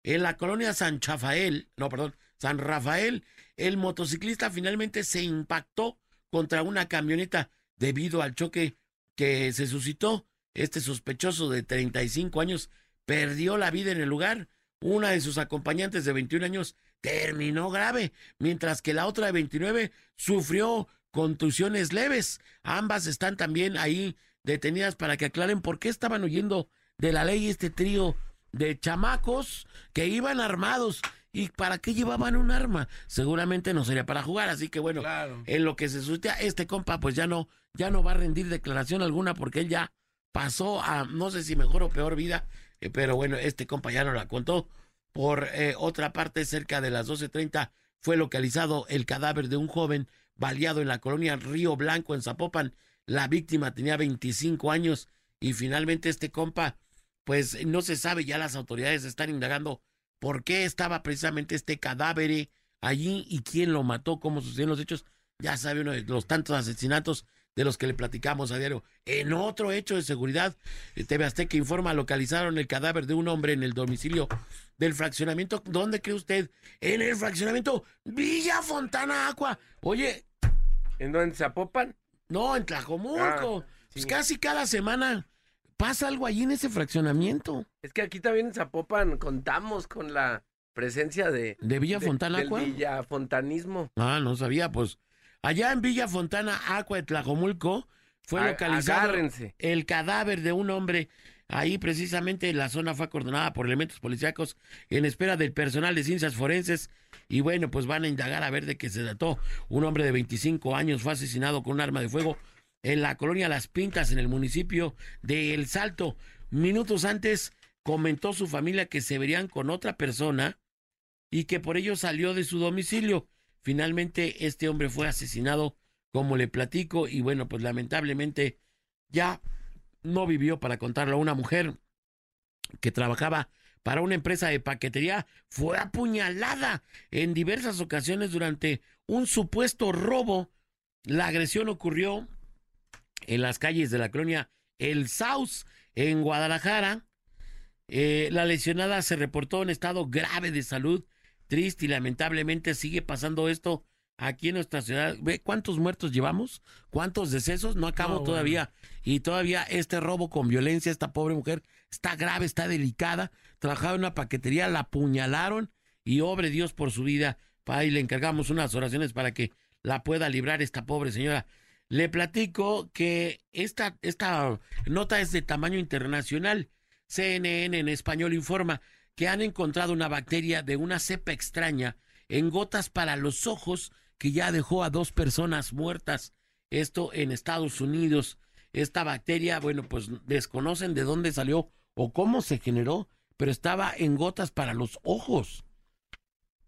en la colonia San Chafael, no, perdón, San Rafael, el motociclista finalmente se impactó contra una camioneta debido al choque que se suscitó. Este sospechoso de 35 años perdió la vida en el lugar. Una de sus acompañantes de 21 años terminó grave, mientras que la otra de 29 sufrió contusiones leves. Ambas están también ahí detenidas para que aclaren por qué estaban huyendo de la ley este trío de chamacos que iban armados y para qué llevaban un arma. Seguramente no sería para jugar, así que bueno, Claro. en lo que se suscita este compa pues ya no ya no va a rendir declaración alguna porque él ya pasó a no sé si mejor o peor vida, eh, pero bueno, este compa ya no la contó. Por eh, otra parte, cerca de las 12:30 fue localizado el cadáver de un joven baleado en la colonia Río Blanco en Zapopan. La víctima tenía 25 años y finalmente este compa pues no se sabe, ya las autoridades están indagando por qué estaba precisamente este cadáver allí y quién lo mató, cómo sucedieron los hechos. Ya sabe uno de los tantos asesinatos de los que le platicamos a diario. En otro hecho de seguridad, eh, TV Azteca informa, localizaron el cadáver de un hombre en el domicilio del fraccionamiento. ¿Dónde cree usted? En el fraccionamiento Villa Fontana Aqua. Oye, ¿En dónde se apopan? No, en Tlajomulco. Ah, Pues sí. casi cada semana pasa algo allí en ese fraccionamiento. Es que aquí también en Zapopan contamos con la presencia de... ¿De Villa de- Fontana del Aqua? villafontanismo. Ah, no sabía, pues. Allá en Villa Fontana, Aqua de Tlajomulco, fue localizado Agárrense. el cadáver de un hombre. Ahí precisamente la zona fue acordonada por elementos policíacos en espera del personal de ciencias forenses. Y bueno, pues van a indagar a ver de qué se trató. Un hombre de 25 años fue asesinado con un arma de fuego en la colonia Las Pintas, en el municipio de El Salto. Minutos antes comentó su familia que se verían con otra persona y que por ello salió de su domicilio. Finalmente, este hombre fue asesinado, como le platico, y bueno, pues lamentablemente ya no vivió para contarlo. Una mujer que trabajaba para una empresa de paquetería fue apuñalada en diversas ocasiones durante un supuesto robo. La agresión ocurrió en las calles de la colonia El Saus, en Guadalajara. Eh, la lesionada se reportó en estado grave de salud, triste y lamentablemente sigue pasando esto aquí en nuestra ciudad. ¿Ve cuántos muertos llevamos? ¿Cuántos decesos? No acabo No, bueno. todavía. Y todavía este robo con violencia, esta pobre mujer está grave, está delicada. Trabajaba en una paquetería, la apuñalaron y obre Dios por su vida. Y le encargamos unas oraciones para que la pueda librar esta pobre señora. Le platico que esta, esta nota es de tamaño internacional. CNN en español informa que han encontrado una bacteria de una cepa extraña en gotas para los ojos que ya dejó a dos personas muertas. Esto en Estados Unidos. Esta bacteria, bueno, pues desconocen de dónde salió o cómo se generó, pero estaba en gotas para los ojos.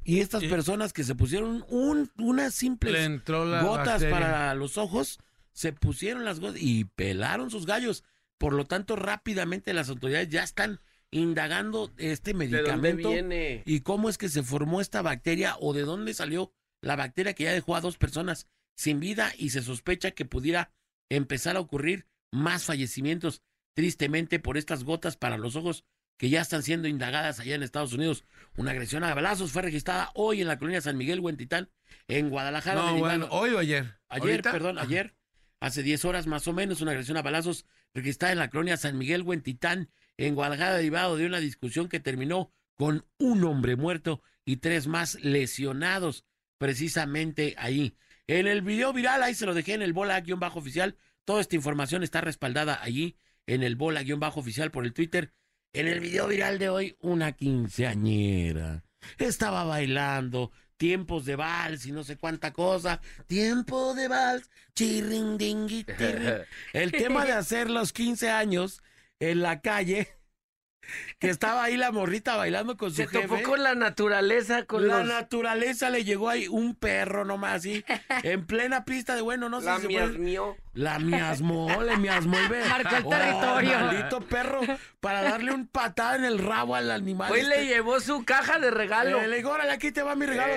Y estas Y- personas que se pusieron un, unas Le simples gotas bacteria. para los ojos, se pusieron las gotas y pelaron sus gallos. Por lo tanto, rápidamente las autoridades ya están indagando este ¿De dónde medicamento viene? y cómo es que se formó esta bacteria o de dónde salió la bacteria que ya dejó a dos personas sin vida y se sospecha que pudiera empezar a ocurrir más fallecimientos tristemente por estas gotas para los ojos que ya están siendo indagadas allá en Estados Unidos. Una agresión a balazos fue registrada hoy en la colonia San Miguel Huentitán en Guadalajara. No, bueno, hoy o ayer. Ayer, ¿Ahorita? perdón, ayer, hace 10 horas más o menos, una agresión a balazos registrada en la colonia San Miguel Huentitán, en Guadalajara, derivado de una discusión que terminó con un hombre muerto y tres más lesionados, precisamente ahí. En el video viral, ahí se lo dejé en el bola-bajo oficial. Toda esta información está respaldada allí en el bola-bajo oficial por el Twitter. En el video viral de hoy, una quinceañera estaba bailando tiempos de vals y no sé cuánta cosa. Tiempo de vals, chirrindingui, tirrin. El tema de hacer los 15 años en la calle, que estaba ahí la morrita bailando con su Se topó jefe. con la naturaleza, con la los... naturaleza le llegó ahí un perro nomás así, en plena pista de bueno, no sé la si puede- miasmió. la miasmó, le miasmó. Marcó el Oh, territorio. maldito perro, para darle un patada en el rabo al animal. Hoy le este. llevó su caja de regalo. Eh, le digo, órale, aquí te va mi regalo.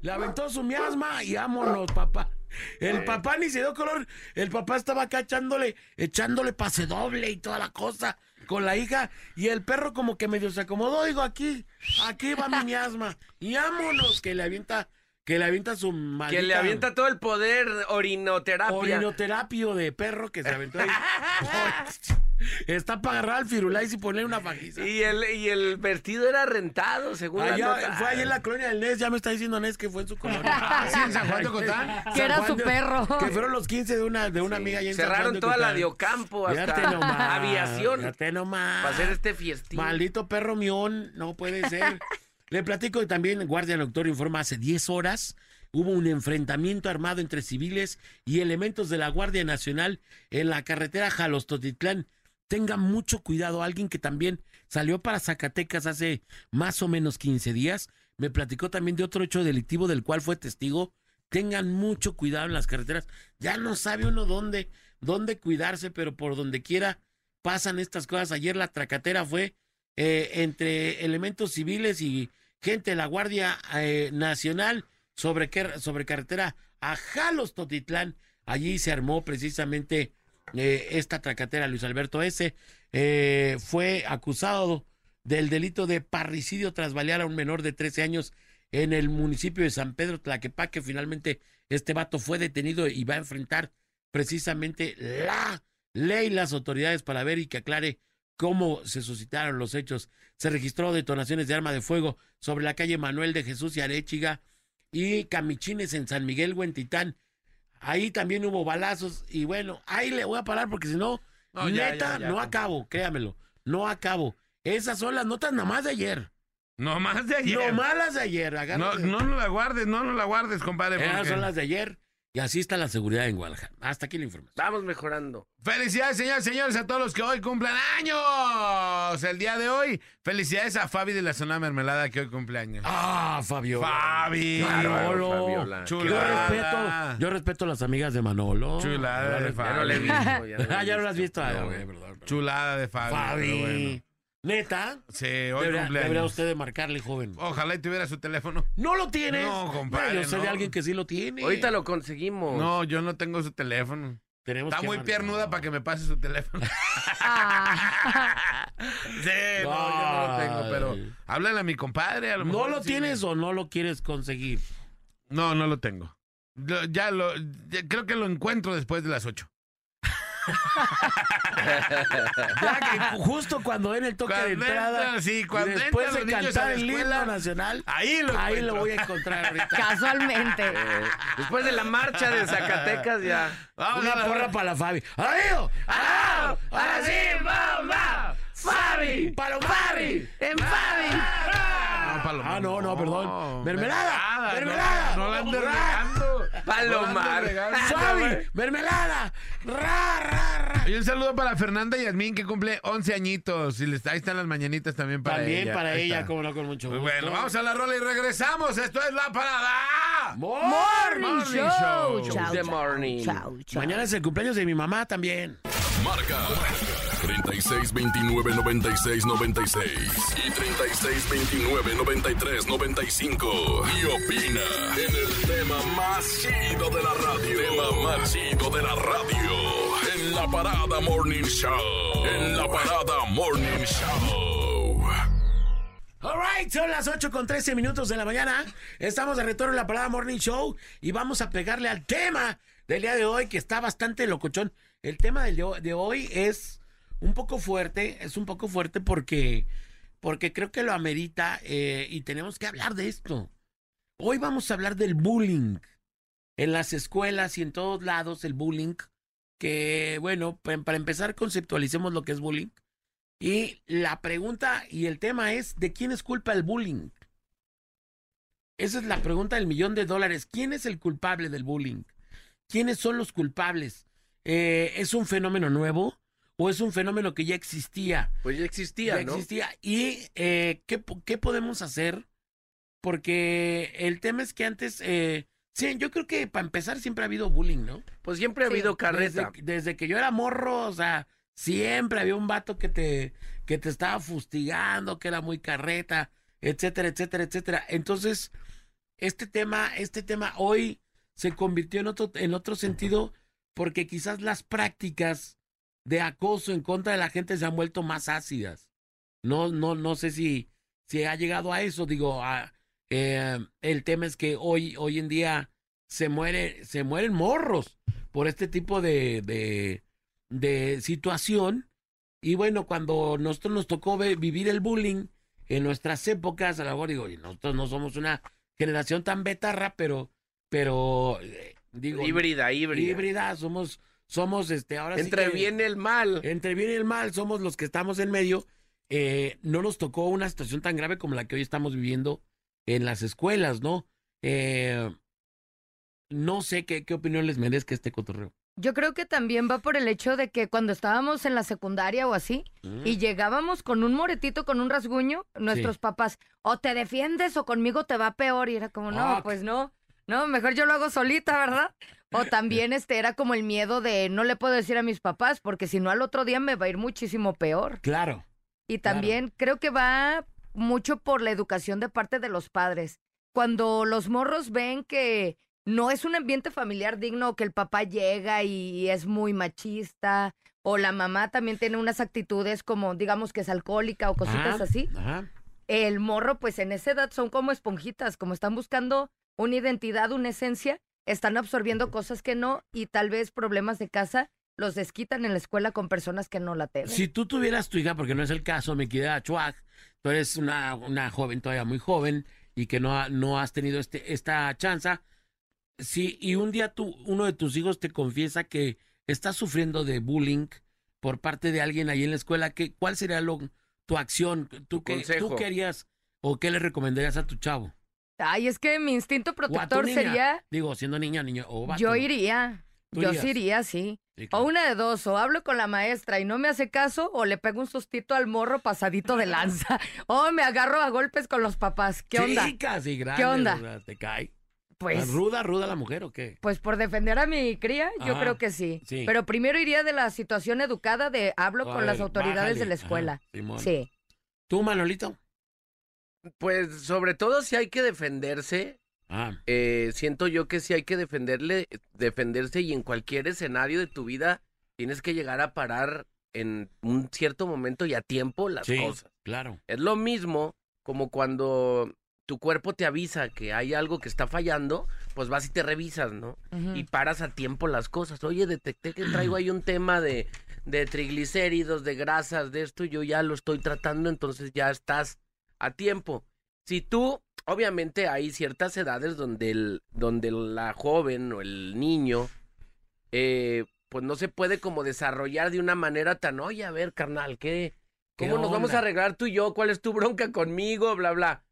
Le aventó su miasma y vámonos, papá. El papá ni se dio color. El papá estaba acá echándole, echándole pase doble y toda la cosa con la hija. Y el perro como que medio se acomodó. Digo, aquí, aquí va mi miasma. Y vámonos, que le avienta, que le avienta su maldita... Que le avienta todo el poder orinoterapia. Orinoterapio de perro que se aventó ahí. Está para agarrar al firulais y ponerle una fajiza. Y el, y el vestido era rentado, según la Allá, nota. fue ahí en la colonia del Nes, ya me está diciendo Nes que fue en su colonia. ¿Sí, en San Juan de Cotán? Que era su de- perro. Que fueron los 15 de una, de una Sí. amiga allá en San Juan Cerraron de toda la. Diocampo Fíjate hasta nomás, aviación fíjate nomás. para hacer este fiestín. Maldito perro mión, no puede ser. Le platico también Guardia Nocturno informa hace 10 horas hubo un enfrentamiento armado entre civiles y elementos de la Guardia Nacional en la carretera Jalostotitlán. Tenga mucho cuidado, alguien que también salió para Zacatecas hace más o menos 15 días, me platicó también de otro hecho delictivo del cual fue testigo. Tengan mucho cuidado en las carreteras. Ya no sabe uno dónde, dónde cuidarse, pero por donde quiera pasan estas cosas. Ayer la tracatera fue eh, entre elementos civiles y gente de la Guardia eh, Nacional sobre, sobre carretera a Jalos Totitlán. Allí se armó precisamente eh, esta tracatera. Luis Alberto S. eh, fue acusado del delito de parricidio tras balear a un menor de 13 años en el municipio de San Pedro Tlaquepaque. Finalmente, este vato fue detenido y va a enfrentar precisamente la ley, las autoridades para ver y que aclare cómo se suscitaron los hechos. Se registró detonaciones de arma de fuego sobre la calle Manuel de Jesús y Arechiga y camichines en San Miguel, Huentitán. Ahí también hubo balazos y bueno, ahí le voy a parar porque si no, No, neta, ya, ya, no acabo, créamelo, no acabo. Esas son las notas nada más de ayer. No más de ayer. No más las de ayer. No, agárrate. no nos la guardes, no nos la guardes, compadre. Esas porque- son las de ayer y así está la seguridad en Guadalajara. Hasta aquí la información. Vamos mejorando. Felicidades, señores, señores, a todos los que hoy cumplen años. El día de hoy, felicidades a Fabi de la zona mermelada que hoy cumple años. Ah, Fabio. Fabi. Manolo. Fabiola. Yo Chulada. respeto, yo respeto a las amigas de Manolo. Chulada de Ya no le he visto. Ya no, le he Ah, ya no las has visto. Ah, No, ok, güey. perdón, perdón. Chulada de Fabi. Fabi. Neta. Sí, hoy Debería, cumple debería usted de marcarle, joven. Ojalá y tuviera su teléfono. ¿No lo tienes? No, compadre, Yo sé de no. alguien que sí lo tiene. Ahorita lo conseguimos. No, yo no tengo su teléfono. Tenemos Está que muy marcar. piernuda para que me pase su teléfono. Sí, no, yo no lo tengo, pero háblale a mi compadre. A lo mejor ¿No lo sí. tienes o no lo quieres conseguir? No, no lo tengo. Lo- ya lo, ya creo que lo encuentro después de las 8. Ya que justo cuando den el toque de entrada. sí, cuando después de cantar el himno nacional. Ahí lo Ahí lo voy a encontrar ahorita. Casualmente. Eh, después de la marcha de Zacatecas ya. Vamos Una porra para la Fabi. ¡Adiós! ¡Adiós! ¡Ahora sí, bomba! ¡Fabi! ¡Para ¡Fabi! ¡En Fabi! No, Paloma, Ah, no, no, perdón. Mermelada, no, mermelada. No, la regando. Palomar. ¡Suavi! ¡Mermelada! ¡Ra, ra, ra! Y un saludo para Fernanda Yasmín, que cumple 11 añitos. Y les- ahí están las mañanitas también para También ella. para Ahí ella, está. como no, con mucho gusto. bueno, vamos a la rola y regresamos. Esto es La Parada. Morning Morning Show. Show. Chao, The chao, morning. chao, chao. Mañana es el cumpleaños de mi mamá también. Marca 36 29 96 96 y 36 29 93 95 y opina en el tema más chido de la radio. Tema más chido de la radio en la parada Morning Show. En la parada Morning Show. Alright, son las 8 con 13 minutos de la mañana. Estamos de retorno en la parada Morning Show y vamos a pegarle al tema del día de hoy que está bastante locochón. El tema del de ho- de hoy es un poco fuerte, es un poco fuerte porque, porque creo que lo amerita eh, y tenemos que hablar de esto. Hoy vamos a hablar del bullying en las escuelas y en todos lados, el bullying. Que bueno, pa- para empezar conceptualicemos lo que es bullying. Y la pregunta y el tema es, ¿de quién es culpa el bullying? Esa es la pregunta del millón de dólares. ¿Quién es el culpable del bullying? ¿Quiénes son los culpables? Eh, ¿Es un fenómeno nuevo o es un fenómeno que ya existía? Pues ya existía, ya ¿no? existía. ¿Y eh, ¿qué, qué podemos hacer? Porque el tema es que antes, eh, sí, yo creo que para empezar siempre ha habido bullying, ¿no? Pues siempre ha Sí. habido carreta. Desde, desde que yo era morro, o sea, siempre había un vato que te, que te estaba fustigando, que era muy carreta, etcétera, etcétera, etcétera. Entonces, este tema, este tema hoy se convirtió en otro, en otro sentido, porque quizás las prácticas de acoso en contra de la gente se han vuelto más ácidas. No, no, no sé si, si ha llegado a eso. Digo, a- eh, el tema es que hoy, hoy en día se muere, se mueren morros por este tipo de, de, de situación. Y bueno, cuando nosotros nos tocó vivir el bullying en nuestras épocas, a lo mejor digo, y nosotros no somos una generación tan betarra, pero, pero eh, digo, Híbrida, híbrida. híbrida, somos, somos este, ahora sí Entre que- bien y el mal. entre bien y el mal somos los que estamos en medio. Eh, no nos tocó una situación tan grave como la que hoy estamos viviendo en las escuelas, ¿no? Eh, no sé qué, qué opinión les merezca este cotorreo. Yo creo que también va por el hecho de que cuando estábamos en la secundaria o así, y llegábamos con un moretito, con un rasguño, nuestros Sí. papás, o te defiendes o conmigo te va peor. Y era como, no, Ah, pues no, no, mejor yo lo hago solita, ¿verdad? O también este era como el miedo de no le puedo decir a mis papás, porque si no al otro día me va a ir muchísimo peor. Claro. Y Claro. también creo que va mucho por la educación de parte de los padres. Cuando los morros ven que no es un ambiente familiar digno, que el papá llega y es muy machista, o la mamá también tiene unas actitudes como, digamos que es alcohólica o cositas Ajá, así, Ajá. el morro, pues en esa edad son como esponjitas, como están buscando una identidad, una esencia, están absorbiendo cosas que no y tal vez problemas de casa los desquitan en la escuela con personas que no la tienen. Si tú tuvieras tu hija, porque no es el caso, me queda Chuag, tú eres una, una joven todavía muy joven y que no, ha- no has tenido este, esta chance. Si, y un día tú, uno de tus hijos te confiesa que está sufriendo de bullying por parte de alguien ahí en la escuela, ¿qué, ¿cuál sería lo, tu acción? ¿Tú qué, consejo. ¿Tú qué harías o qué le recomendarías a tu chavo? Ay, es que mi instinto protector niña. sería, Digo, siendo niña, niño o vato, yo iría. ¿Tú Yo irías? sí iría, sí. Sí, O una de dos, o hablo con la maestra y no me hace caso, o le pego un sustito al morro pasadito de lanza. o me agarro a golpes con los papás. ¿Qué onda? Sí, casi grande, onda? o sea, ¿Te cae? Pues, ¿Ruda, ruda la mujer o qué? pues por defender a mi cría, yo creo que sí. sí. Pero primero iría de la situación educada de hablo A con las autoridades bájale. de la escuela. Sí. ¿Tú, Manolito? Pues sobre todo si hay que defenderse, Ah, eh, siento yo que sí hay que defenderle, defenderse y en cualquier escenario de tu vida tienes que llegar a parar en un cierto momento y a tiempo las sí, cosas. claro. Es lo mismo como cuando tu cuerpo te avisa que hay algo que está fallando, pues vas y te revisas, ¿no? Y paras a tiempo las cosas. Oye, detecté que traigo ahí un tema de, de triglicéridos, de grasas, de esto, yo ya lo estoy tratando, entonces ya estás a tiempo. Si tú, obviamente hay ciertas edades donde, el, donde la joven o el niño, eh, pues no se puede como desarrollar de una manera tan, oye, a ver, carnal, ¿qué? ¿Qué ¿Cómo nos vamos a arreglar tú y yo? ¿Cuál es tu bronca conmigo? Bla, bla.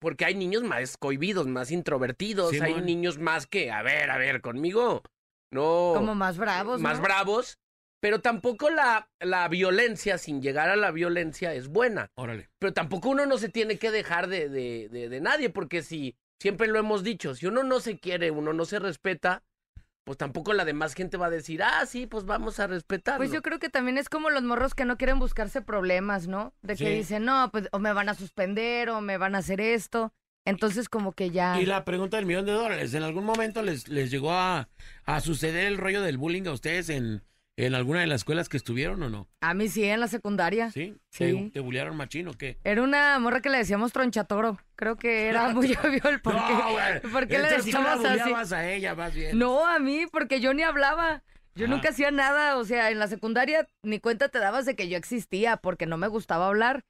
porque hay niños más cohibidos, más introvertidos, hay niños más que, a ver, a ver, conmigo, no, Como más bravos, más ¿no? bravos, pero tampoco la, la violencia, sin llegar a la violencia, es buena. Órale. Pero tampoco uno no se tiene que dejar de, de, de, de nadie, porque si, siempre lo hemos dicho, si uno no se quiere, uno no se respeta, pues tampoco la demás gente va a decir, ah, sí, pues vamos a respetarlo. Pues yo creo que también es como los morros que no quieren buscarse problemas, ¿no? De que Sí. dicen, no, pues o me van a suspender o me van a hacer esto. Entonces como que ya... Y la pregunta del millón de dólares, ¿en algún momento les, les llegó a, a suceder el rollo del bullying a ustedes en, en alguna de las escuelas que estuvieron o no? A mí sí, en la secundaria. ¿Sí? Sí. ¿Te, bullearon machín o qué? Era una morra que le decíamos tronchatoro. Creo que era muy obvio el por qué. No, güey. ¿Por qué le decíamos así? bulleabas a ella más bien. No, a mí, porque yo ni hablaba. Yo Ah. nunca hacía nada. O sea, en la secundaria ni cuenta te dabas de que yo existía porque no me gustaba hablar.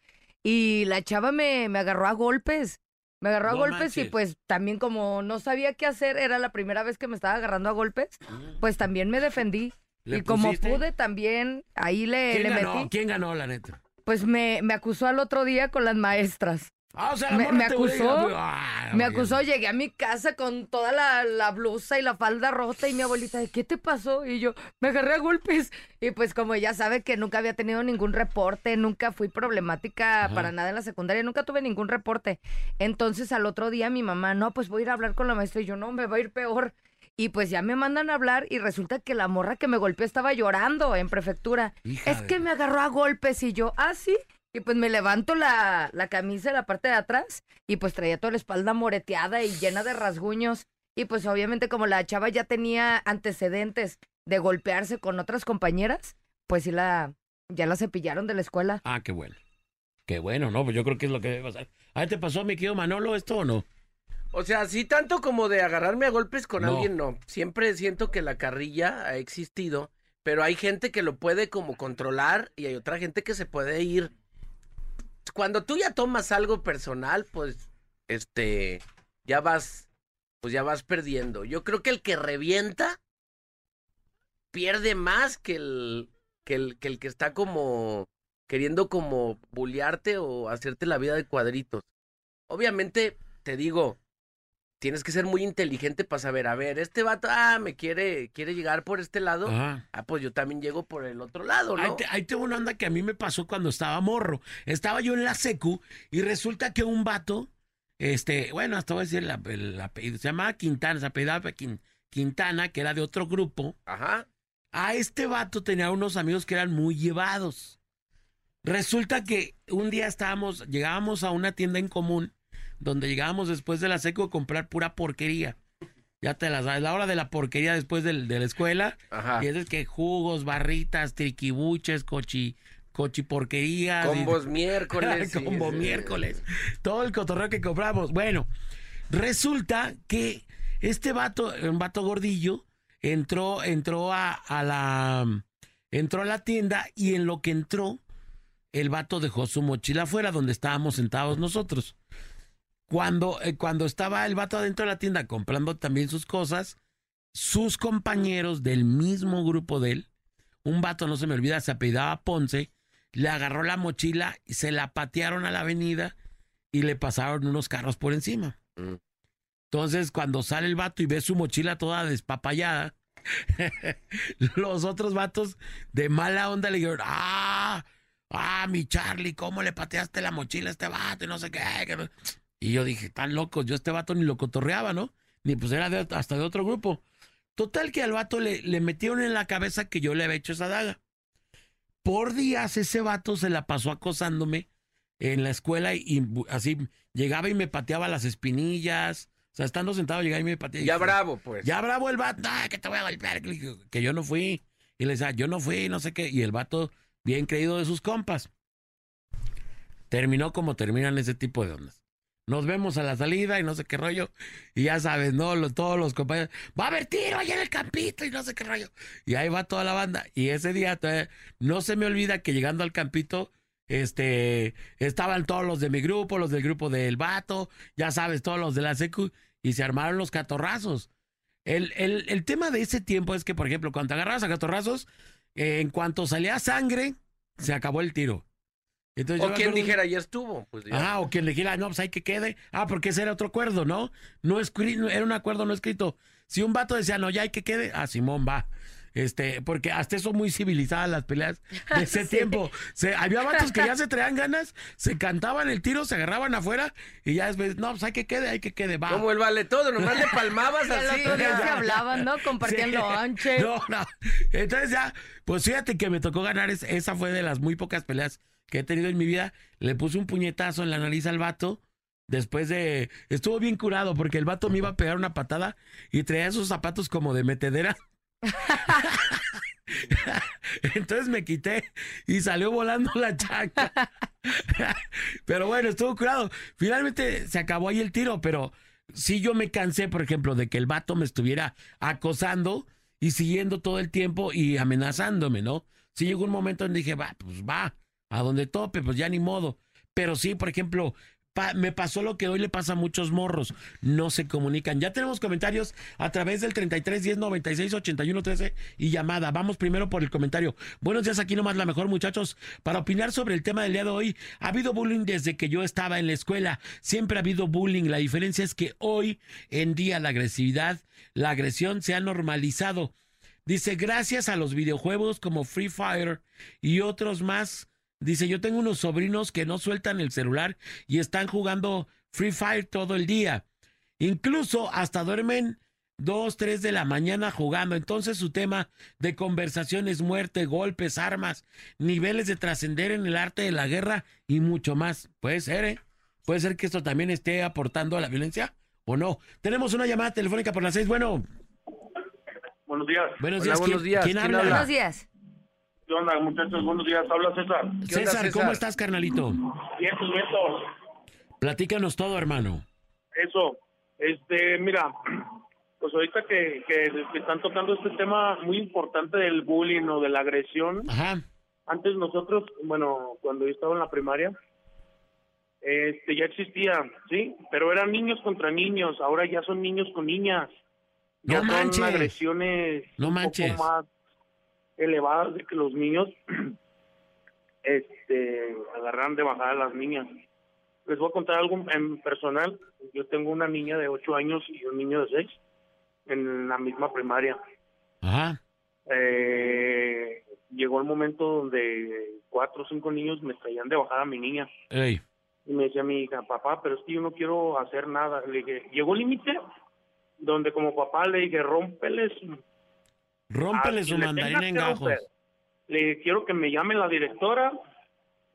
Y la chava me, me agarró a golpes. Me agarró a golpes y pues también como no sabía qué hacer, era la primera vez que me estaba agarrando a golpes, pues también me defendí. ¿Le Y como pusiste? pude también, ahí le, ¿Quién le ganó? metí. ¿Quién ganó, la neta? Pues me, me acusó al otro día con las maestras. Ah, o sea, la Me- me acusó. Ah, Me acusó, llegué a mi casa con toda la, la blusa y la falda rota y mi abuelita, ¿de qué te pasó? Y yo, me agarré a golpes. Y pues como ella sabe que nunca había tenido ningún reporte, nunca fui problemática Ajá. para nada en la secundaria, nunca tuve ningún reporte. Entonces al otro día mi mamá, no, pues voy a ir a hablar con la maestra y yo, no, me va a ir peor. Y pues ya me mandan a hablar y resulta que la morra que me golpeó estaba llorando en prefectura. Hija es de- que me agarró a golpes y yo, ah, sí. Y pues me levanto la, la camisa en la parte de atrás y pues traía toda la espalda moreteada y llena de rasguños. Y pues obviamente como la chava ya tenía antecedentes de golpearse con otras compañeras, pues sí la, ya la cepillaron de la escuela. Ah, qué bueno. Qué bueno, ¿no? Pues yo creo que es lo que debe pasar. ¿A te pasó, mi querido Manolo, esto o no? O sea, sí tanto como de agarrarme a golpes con No. alguien, no. Siempre siento que la carrilla ha existido, pero hay gente que lo puede como controlar y hay otra gente que se puede ir. Cuando tú ya tomas algo personal, pues, este, ya vas, pues ya vas perdiendo. Yo creo que el que revienta pierde más que el que el que, el que está como queriendo como bullearte o hacerte la vida de cuadritos. Obviamente, te digo, tienes que ser muy inteligente para saber, a ver, este vato, ah, me quiere, quiere llegar por este lado. Ajá. Ah, pues yo también llego por el otro lado, ¿no? Ahí, te, ahí tengo una onda que a mí me pasó cuando estaba morro. Estaba yo en la secu y resulta que un vato, este, bueno, hasta voy a decir el, ap- el apellido, se llamaba Quintana, se apellidaba Quin- Quintana, que era de otro grupo. Ajá. A este vato tenía unos amigos que eran muy llevados. Resulta que un día estábamos, llegábamos a una tienda en común, donde llegábamos después de la seco a comprar pura porquería. Ya te la sabes, la hora de la porquería después del- de la escuela. Ajá. Y es que jugos, barritas, triquibuches, cochi, cochi porquerías. y- Combos miércoles. Combo sí. miércoles. Todo el cotorreo que compramos. Bueno, resulta que este vato, un vato gordillo, entró, entró a, a la. Entró a la tienda y en lo que entró, el vato dejó su mochila afuera donde estábamos sentados nosotros. Cuando, eh, cuando estaba el vato adentro de la tienda comprando también sus cosas, sus compañeros del mismo grupo de él, un vato, no se me olvida, se apellidaba Ponce, le agarró la mochila y se la patearon a la avenida y le pasaron unos carros por encima. Mm. Entonces, cuando sale el vato y ve su mochila toda despapallada, los otros vatos de mala onda le dijeron, ah, ah, mi Charlie, ¿cómo le pateaste la mochila a este vato? Y no sé qué. Que no-". Y yo dije, tan locos, yo este vato ni lo cotorreaba, ¿no? Ni pues era de- hasta de otro grupo. Total que al vato le, le metieron en la cabeza que yo le había hecho esa daga. Por días ese vato se la pasó acosándome en la escuela y, así llegaba y me pateaba las espinillas. O sea, estando sentado llegaba y me pateaba. Ya bravo, pues. ya bravo el vato, "Ah, que te voy a golpear, que yo no fui. Y le decía, yo no fui, no sé qué. Y el vato, bien creído de sus compas. Terminó como terminan ese tipo de ondas. Nos vemos a la salida y no sé qué rollo. Y ya sabes, ¿no? Todos los compañeros, va a haber tiro allá en el campito y no sé qué rollo. Y ahí va toda la banda. Y ese día no se me olvida que llegando al campito, este, estaban todos los de mi grupo, los del grupo del vato, ya sabes, todos los de la secu, y se armaron los catorrazos. El, el- el tema de ese tiempo es que, por ejemplo, cuando agarrabas a catorrazos, en cuanto salía sangre, se acabó el tiro. Entonces, O quien acuerdo- dijera, ya estuvo. Pues ya. Ah, o quien le dijera, no, pues hay que quede. Ah, porque ese era otro acuerdo, ¿no? No era un acuerdo no escrito. Si un vato decía, no, ya hay que quede, ah, Simón va. Este, porque hasta eso muy civilizadas las peleas de ese Sí. tiempo. Se, había vatos que ya se traían ganas, se cantaban el tiro, se agarraban afuera y ya después, no, pues hay que quede, hay que quede, va. Como el vale todo, nomás le palmabas así. otro día se hablaban, ¿no? Compartían Sí. lonche. No, no. Entonces ya, pues fíjate que me tocó ganar. es- esa fue de las muy pocas peleas que he tenido en mi vida. Le puse un puñetazo en la nariz al vato. Después de. Estuvo bien curado porque el vato me iba a pegar una patada y traía esos zapatos como de metedera. Entonces me quité y salió volando la chaca. pero bueno, estuvo curado. Finalmente se acabó ahí el tiro, pero sí yo me cansé, por ejemplo, de que el vato me estuviera acosando y siguiendo todo el tiempo y amenazándome, ¿no? Sí llegó un momento en dije, va, pues va, a donde tope, pues ya ni modo. Pero sí, por ejemplo, me pasó lo que hoy le pasa a muchos morros, no se comunican. Ya tenemos comentarios a través del 33 10 96 81 13 y llamada. Vamos primero por el comentario. Buenos días, aquí nomás la mejor, muchachos. Para opinar sobre el tema del día de hoy, ha habido bullying desde que yo estaba en la escuela. Siempre ha habido bullying. La diferencia es que hoy en día la agresividad, la agresión se ha normalizado. Dice, gracias a los videojuegos como Free Fire y otros más. Dice, yo tengo unos sobrinos que no sueltan el celular y están jugando Free Fire todo el día. Incluso hasta duermen dos, tres de la mañana jugando. Entonces su tema de conversación es muerte, golpes, armas, niveles de trascender en el arte de la guerra y mucho más. Puede ser, ¿eh? Puede ser que esto también esté aportando a la violencia o no. Tenemos una llamada telefónica por las seis. Bueno, Buenos días. buenos Hola, días. buenos ¿Quién- días. ¿Quién, ¿Quién habla? habla? Buenos días. ¿Qué onda, muchachos? Buenos días. Habla César. ¿Qué onda, César, ¿cómo estás, carnalito? Bien, pues, Beto. Platícanos todo, hermano. Eso. Este, mira, pues ahorita que, que, que están tocando este tema muy importante del bullying o de la agresión, Ajá. antes nosotros, bueno, cuando yo estaba en la primaria, este, ya existía, ¿sí? Pero eran niños contra niños, ahora ya son niños con niñas. No Ya son manches. agresiones No un manches. poco más elevadas de que los niños este agarran de bajada a las niñas. Les voy a contar algo en personal. Yo tengo una niña de 8 años y un niño de 6 en la misma primaria. Ajá. Eh, llegó el momento donde cuatro o cinco niños me traían de bajada a mi niña. Ey. Y me decía mi hija, papá, pero es que yo no quiero hacer nada. Le dije, llegó el límite donde como papá le dije, rómpeles. Rómpele su le mandarina en gajos. romper. Le dije, quiero que me llame la directora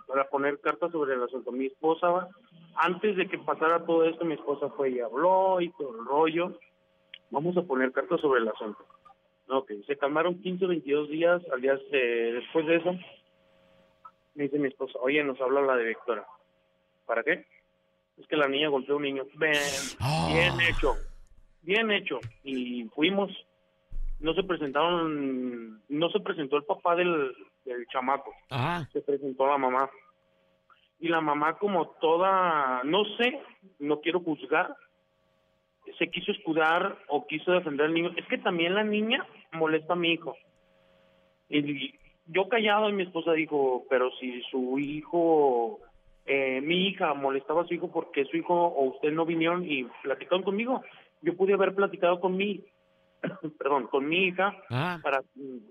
para poner cartas sobre el asunto. Mi esposa, antes de que pasara todo esto, mi esposa fue y habló y todo el rollo. Vamos a poner cartas sobre el asunto. Ok, se calmaron 15 22 días. Al día eh, después de eso, me dice mi esposa, oye, nos habla la directora. ¿Para qué? Es que la niña golpeó a un niño. Ah. bien hecho, bien hecho. Y fuimos, no se presentaron, no se presentó el papá del, del chamaco, Ajá. se presentó la mamá. Y la mamá como toda, no sé, no quiero juzgar, se quiso escudar o quiso defender al niño. Es que también la niña molesta a mi hijo. Y yo callado y mi esposa dijo, pero si su hijo, eh, mi hija molestaba a su hijo porque su hijo o usted no vinieron y platicaron conmigo, yo pude haber platicado con mi, perdón, con mi hija Ajá. para,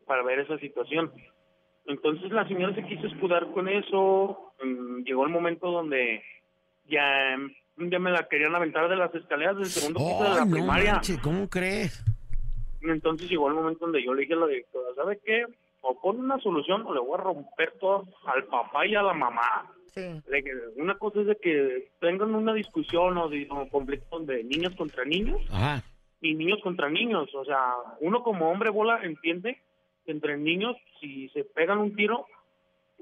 para ver esa situación. Entonces la señora se quiso escudar con eso, mm, llegó el momento donde ya, ya me la querían aventar de las escaleras del segundo piso de la no primaria. ¿cómo crees? Entonces llegó el momento donde yo le dije a la directora, ¿sabe qué? O pone una solución o le voy a romper todo al papá y a la mamá. Sí. Una cosa es de que tengan una discusión o, de, o conflicto de niños contra niños Ajá. Y niños contra niños. O sea, uno como hombre bola entiende que entre niños, si se pegan un tiro,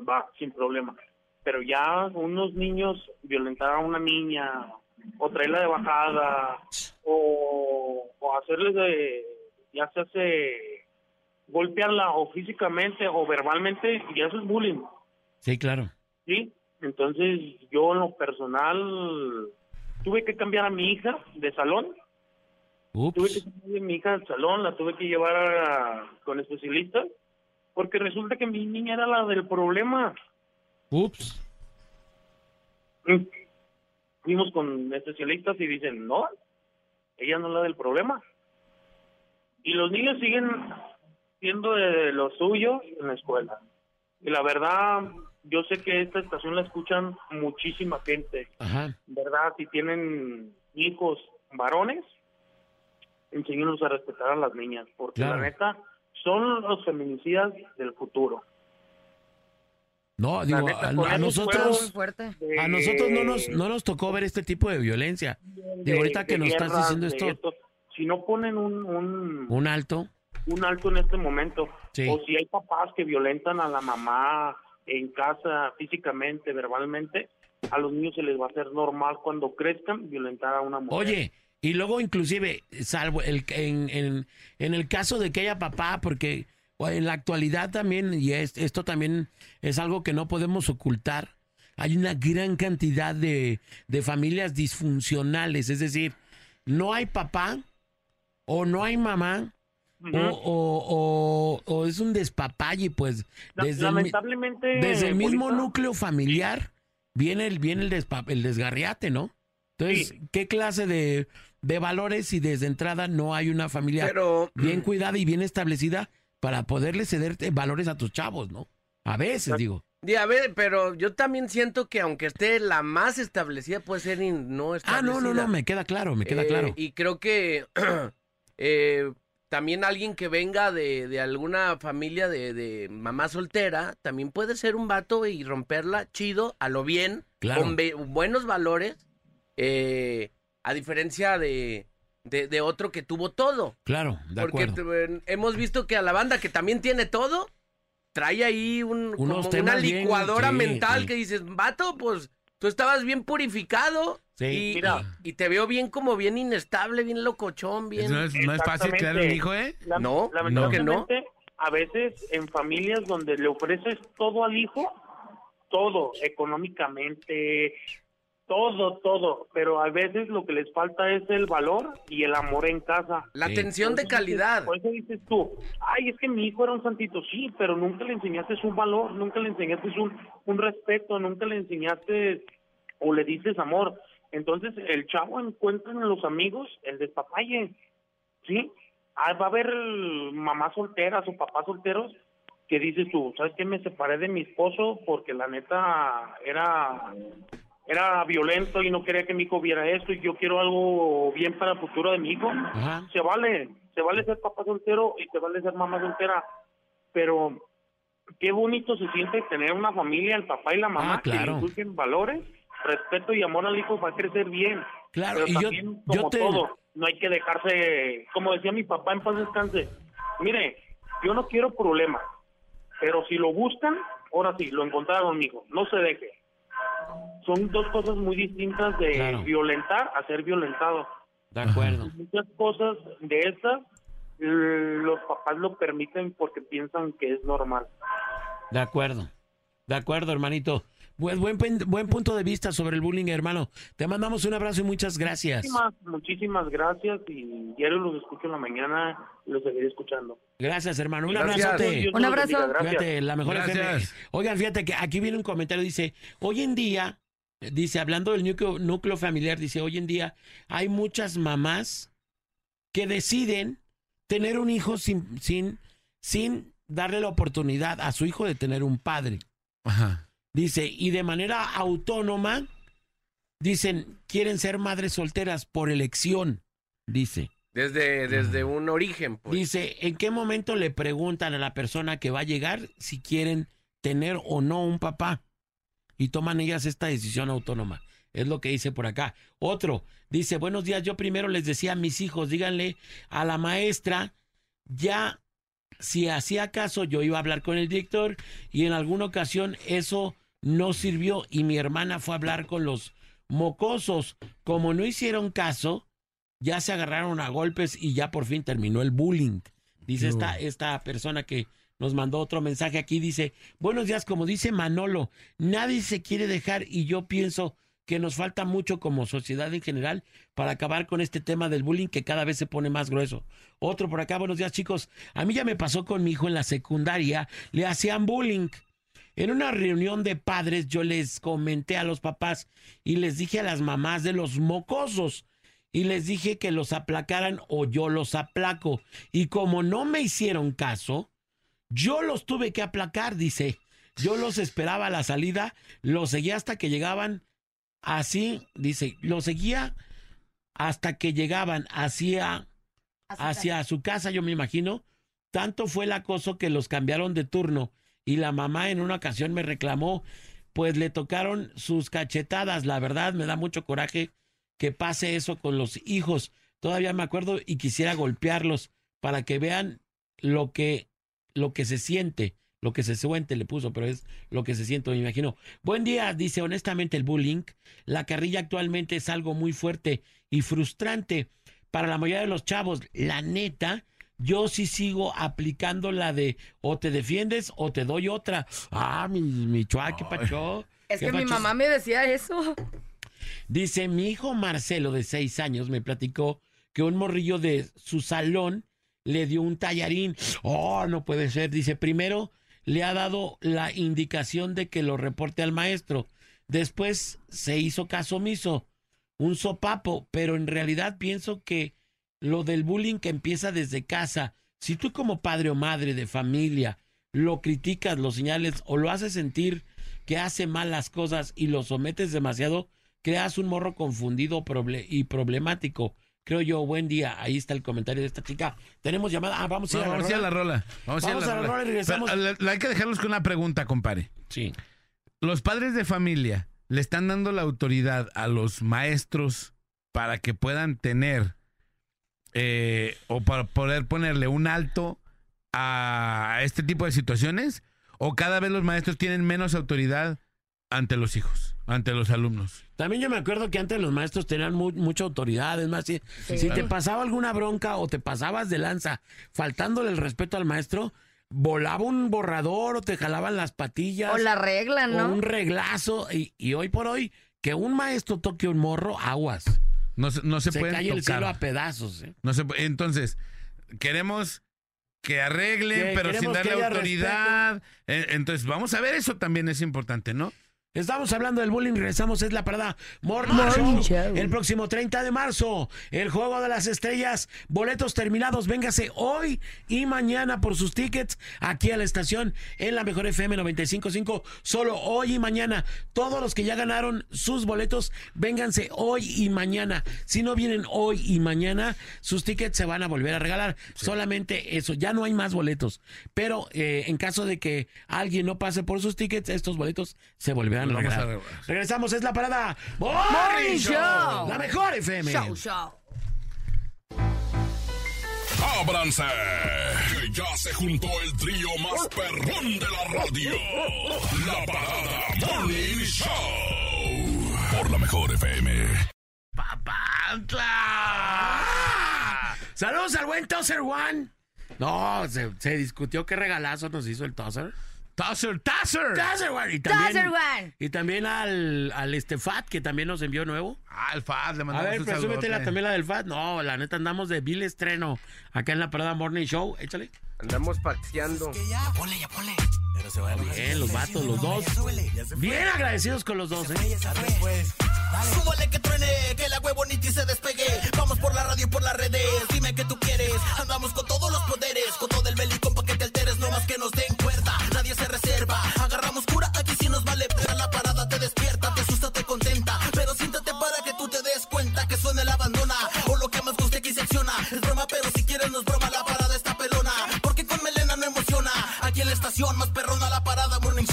va, sin problema. Pero ya unos niños violentar a una niña, o traerla de bajada, o, o hacerles de, ya se hace golpearla o físicamente o verbalmente, ya eso es bullying. Sí, claro. ¿sí? Entonces, yo en lo personal tuve que cambiar a mi hija de salón tuve que sacar a mi hija al salón, la tuve que llevar a- con especialistas, porque resulta que mi niña era la del problema. Ups. Mm. Fuimos con especialistas y dicen, no, ella no es la del problema. Y los niños siguen siendo de lo suyo en la escuela. Y la verdad, yo sé que esta estación la escuchan muchísima gente. Ajá. ¿Verdad? Si tienen hijos varones, enséñenlos a respetar a las niñas, porque Claro. la neta son los feminicidas del futuro. No, digo, neta, a, nosotros, fuerte. a nosotros no nos, no nos tocó ver este tipo de violencia. Digo, ahorita que nos estás guerras, diciendo de esto, si no ponen un, un, un alto. un alto en este momento, Sí. o si hay papás que violentan a la mamá en casa físicamente, verbalmente, a los niños se les va a hacer normal cuando crezcan violentar a una mujer. Oye, y luego inclusive, salvo el, en, en, en el caso de que haya papá, porque en la actualidad también, y es- esto también es algo que no podemos ocultar, hay una gran cantidad de, de familias disfuncionales, es decir, no hay papá o no hay mamá. O, o, o- o es un despapalle, pues, desde el, lamentablemente desde el mismo núcleo familiar viene el, viene el, despa- el desgarriate, ¿no? Entonces, Sí. ¿qué clase de, de valores si desde entrada no hay una familia Pero bien cuidada y bien establecida para poderle ceder eh, valores a tus chavos, ¿no? A veces, digo. Di, a ver, pero yo también siento que aunque esté la más establecida, puede ser no Ah, establecida. no, no, no, me queda claro, me queda Eh, claro. Y creo que eh, también alguien que venga de, de alguna familia de, de mamá soltera, también puede ser un vato y romperla chido, a lo bien, Claro. con buenos valores, eh, a diferencia de, de, de otro que tuvo todo. Claro, de Porque acuerdo. hemos visto que a la banda que también tiene todo, trae ahí un, como una bien- licuadora sí, mental sí. que dices, vato, pues tú estabas bien purificado. Sí. y, Mira. y- te veo bien como bien inestable, bien locochón, bien... No es, no es fácil crear un hijo, ¿eh? La- No, lamentablemente, a veces en familias donde le ofreces todo al hijo, todo, económicamente, todo, todo, pero a veces lo que les falta es el valor y el amor en casa. La Sí. atención de calidad. Por eso dices tú, ay, es que mi hijo era un santito, sí, pero nunca le enseñaste un valor, nunca le enseñaste un, un respeto, nunca le enseñaste o le dices amor. Entonces el chavo encuentra en los amigos el despapalle, ¿sí? Ah, va a haber mamás solteras o papás solteros que dices tú, ¿sabes qué? Me separé de mi esposo porque la neta era era violento y no quería que mi hijo viera esto y yo quiero algo bien para el futuro de mi hijo. Ajá. Se vale, se vale ser papá soltero y se vale ser mamá soltera, pero qué bonito se siente tener una familia, el papá y la mamá Ah, claro. que le inculquen valores, respeto y amor al hijo para crecer bien. Claro, Pero y yo, también, yo como te... todo, no hay que dejarse, como decía mi papá en paz descanse, mire, yo no quiero problemas, pero si lo buscan, ahora sí, lo encontraron conmigo, no se deje. Son dos cosas muy distintas de Claro. violentar a ser violentado. De acuerdo. Muchas cosas de esas eh, los papás lo permiten porque piensan que es normal. De acuerdo. De acuerdo, hermanito. Buen, buen, buen punto de vista sobre el bullying, hermano. Te mandamos un abrazo y muchas gracias. Muchísimas, muchísimas gracias y diario los escucho en la mañana y los seguiré escuchando. Gracias, hermano. Un Gracias. abrazote. Dios Un abrazo. bendiga, gracias. Fíjate, la mejor. Oigan, fíjate que aquí viene un comentario, dice, hoy en día, dice, hablando del núcleo, núcleo familiar, dice, hoy en día hay muchas mamás que deciden tener un hijo sin, sin, sin darle la oportunidad a su hijo de tener un padre. Ajá. Dice, y de manera autónoma, dicen, quieren ser madres solteras por elección, dice. Desde, desde un origen, pues. Dice, ¿en qué momento le preguntan a la persona que va a llegar si quieren tener o no un papá? Y toman ellas esta decisión autónoma. Es lo que dice por acá. Otro, dice, buenos días, yo primero les decía a mis hijos, díganle a la maestra, ya, si hacía caso, yo iba a hablar con el director y en alguna ocasión eso no sirvió y mi hermana fue a hablar con los mocosos. Como no hicieron caso, ya se agarraron a golpes y ya por fin terminó el bullying. Dice esta, esta persona que nos mandó otro mensaje aquí, dice, buenos días, como dice Manolo, nadie se quiere dejar y yo pienso que nos falta mucho como sociedad en general para acabar con este tema del bullying que cada vez se pone más grueso. Otro por acá, buenos días chicos, a mí ya me pasó con mi hijo en la secundaria, le hacían bullying En una reunión de padres yo les comenté a los papás y les dije a las mamás de los mocosos y les dije que los aplacaran o yo los aplaco. Y como no me hicieron caso, yo los tuve que aplacar, dice. Yo los esperaba a la salida, los seguía hasta que llegaban así, dice, los seguía hasta que llegaban hacia, hacia su casa, yo me imagino. Tanto fue el acoso que los cambiaron de turno y la mamá en una ocasión me reclamó, pues le tocaron sus cachetadas. La verdad me da mucho coraje que pase eso con los hijos. Todavía me acuerdo y quisiera golpearlos para que vean lo que, lo que se siente, lo que se siente, le puso, pero es lo que se siente, me imagino. Buen día, dice honestamente el bullying. La carrilla actualmente es algo muy fuerte y frustrante para la mayoría de los chavos. La neta, yo sí sigo aplicando la de o te defiendes o te doy otra. Ah, mi, mi chua, qué pacho. Es qué que mi mamá me decía eso. Dice, mi hijo Marcelo, de seis años, me platicó que un morrillo de su salón le dio un tallarín. Oh, no puede ser. Dice, primero le ha dado la indicación de que lo reporte al maestro. Después se hizo caso omiso, un sopapo, pero en realidad pienso que lo del bullying que empieza desde casa, si tú como padre o madre de familia lo criticas, lo señales o lo haces sentir que hace mal las cosas y lo sometes demasiado, creas un morro confundido y problemático. Creo yo, buen día. Ahí está el comentario de esta chica. Tenemos llamada. Ah, vamos a ir No, a la vamos a ir a la rola. Vamos, Vamos a la rola y regresamos. Pero, la- la- hay que dejarlos con una pregunta, compadre. Sí. Los padres de familia le están dando la autoridad a los maestros para que puedan tener eh, o para poder ponerle un alto a este tipo de situaciones o cada vez los maestros tienen menos autoridad ante los hijos, ante los alumnos. También yo me acuerdo que antes los maestros tenían mu- mucha autoridad. Es más, si, si te pasaba alguna bronca o te pasabas de lanza faltándole el respeto al maestro, volaba un borrador o te jalaban las patillas. O la regla, o ¿no? un reglazo. Y, y hoy por hoy, que un maestro toque un morro, aguas. No se, no se, Se, pueden cae el tocar. cielo a pedazos. ¿eh? No se Entonces, queremos que arreglen, Que pero sin darle autoridad. Eh, Entonces, vamos a ver, eso también es importante, ¿no? Estamos hablando del bullying, regresamos, es la parada Morning, Morning Show. Show. El próximo 30 de marzo, el Juego de las Estrellas, boletos terminados, véngase hoy y mañana por sus tickets aquí a la estación en la Mejor FM 95.5, solo hoy y mañana. Todos los que ya ganaron sus boletos, vénganse hoy y mañana. Si no vienen hoy y mañana, sus tickets se van a volver a regalar. Solamente eso, ya no hay más boletos. Pero eh, en caso de que alguien no pase por sus tickets, estos boletos se volverán vamos a. Regresamos, es la parada Morning Morning Show. Show. La mejor FM. Show, show. ¡Ábranse! Que ya se juntó el trío más perrón de la radio. La parada Morning Show. Por la mejor FM. ¡Papantla! Saludos al buen Tosser One. No, se, se discutió qué regalazo nos hizo el Tosser. Tosser, Tosser. Tosser One. Y también, Tosser One. Y también al, al este Fat, que también nos envió nuevo. Ah, el Faz, le A mandamos ver, un presúmetela saludote. también la del Fat. No, la neta andamos de vil estreno acá en la parada Morning Show. Échale. Andamos paxeando. Bien, los vatos, los dos. Bien agradecidos con los dos, ¿eh? Súbale que truene, que la huevo ni se despegue. Vamos por la radio y por las redes. Dime que tú quieres. Andamos con todos los poderes. Es broma, pero si quieres no es broma. La parada está pelona. Porque con melena no emociona. Aquí en la estación más perrona la parada. Morning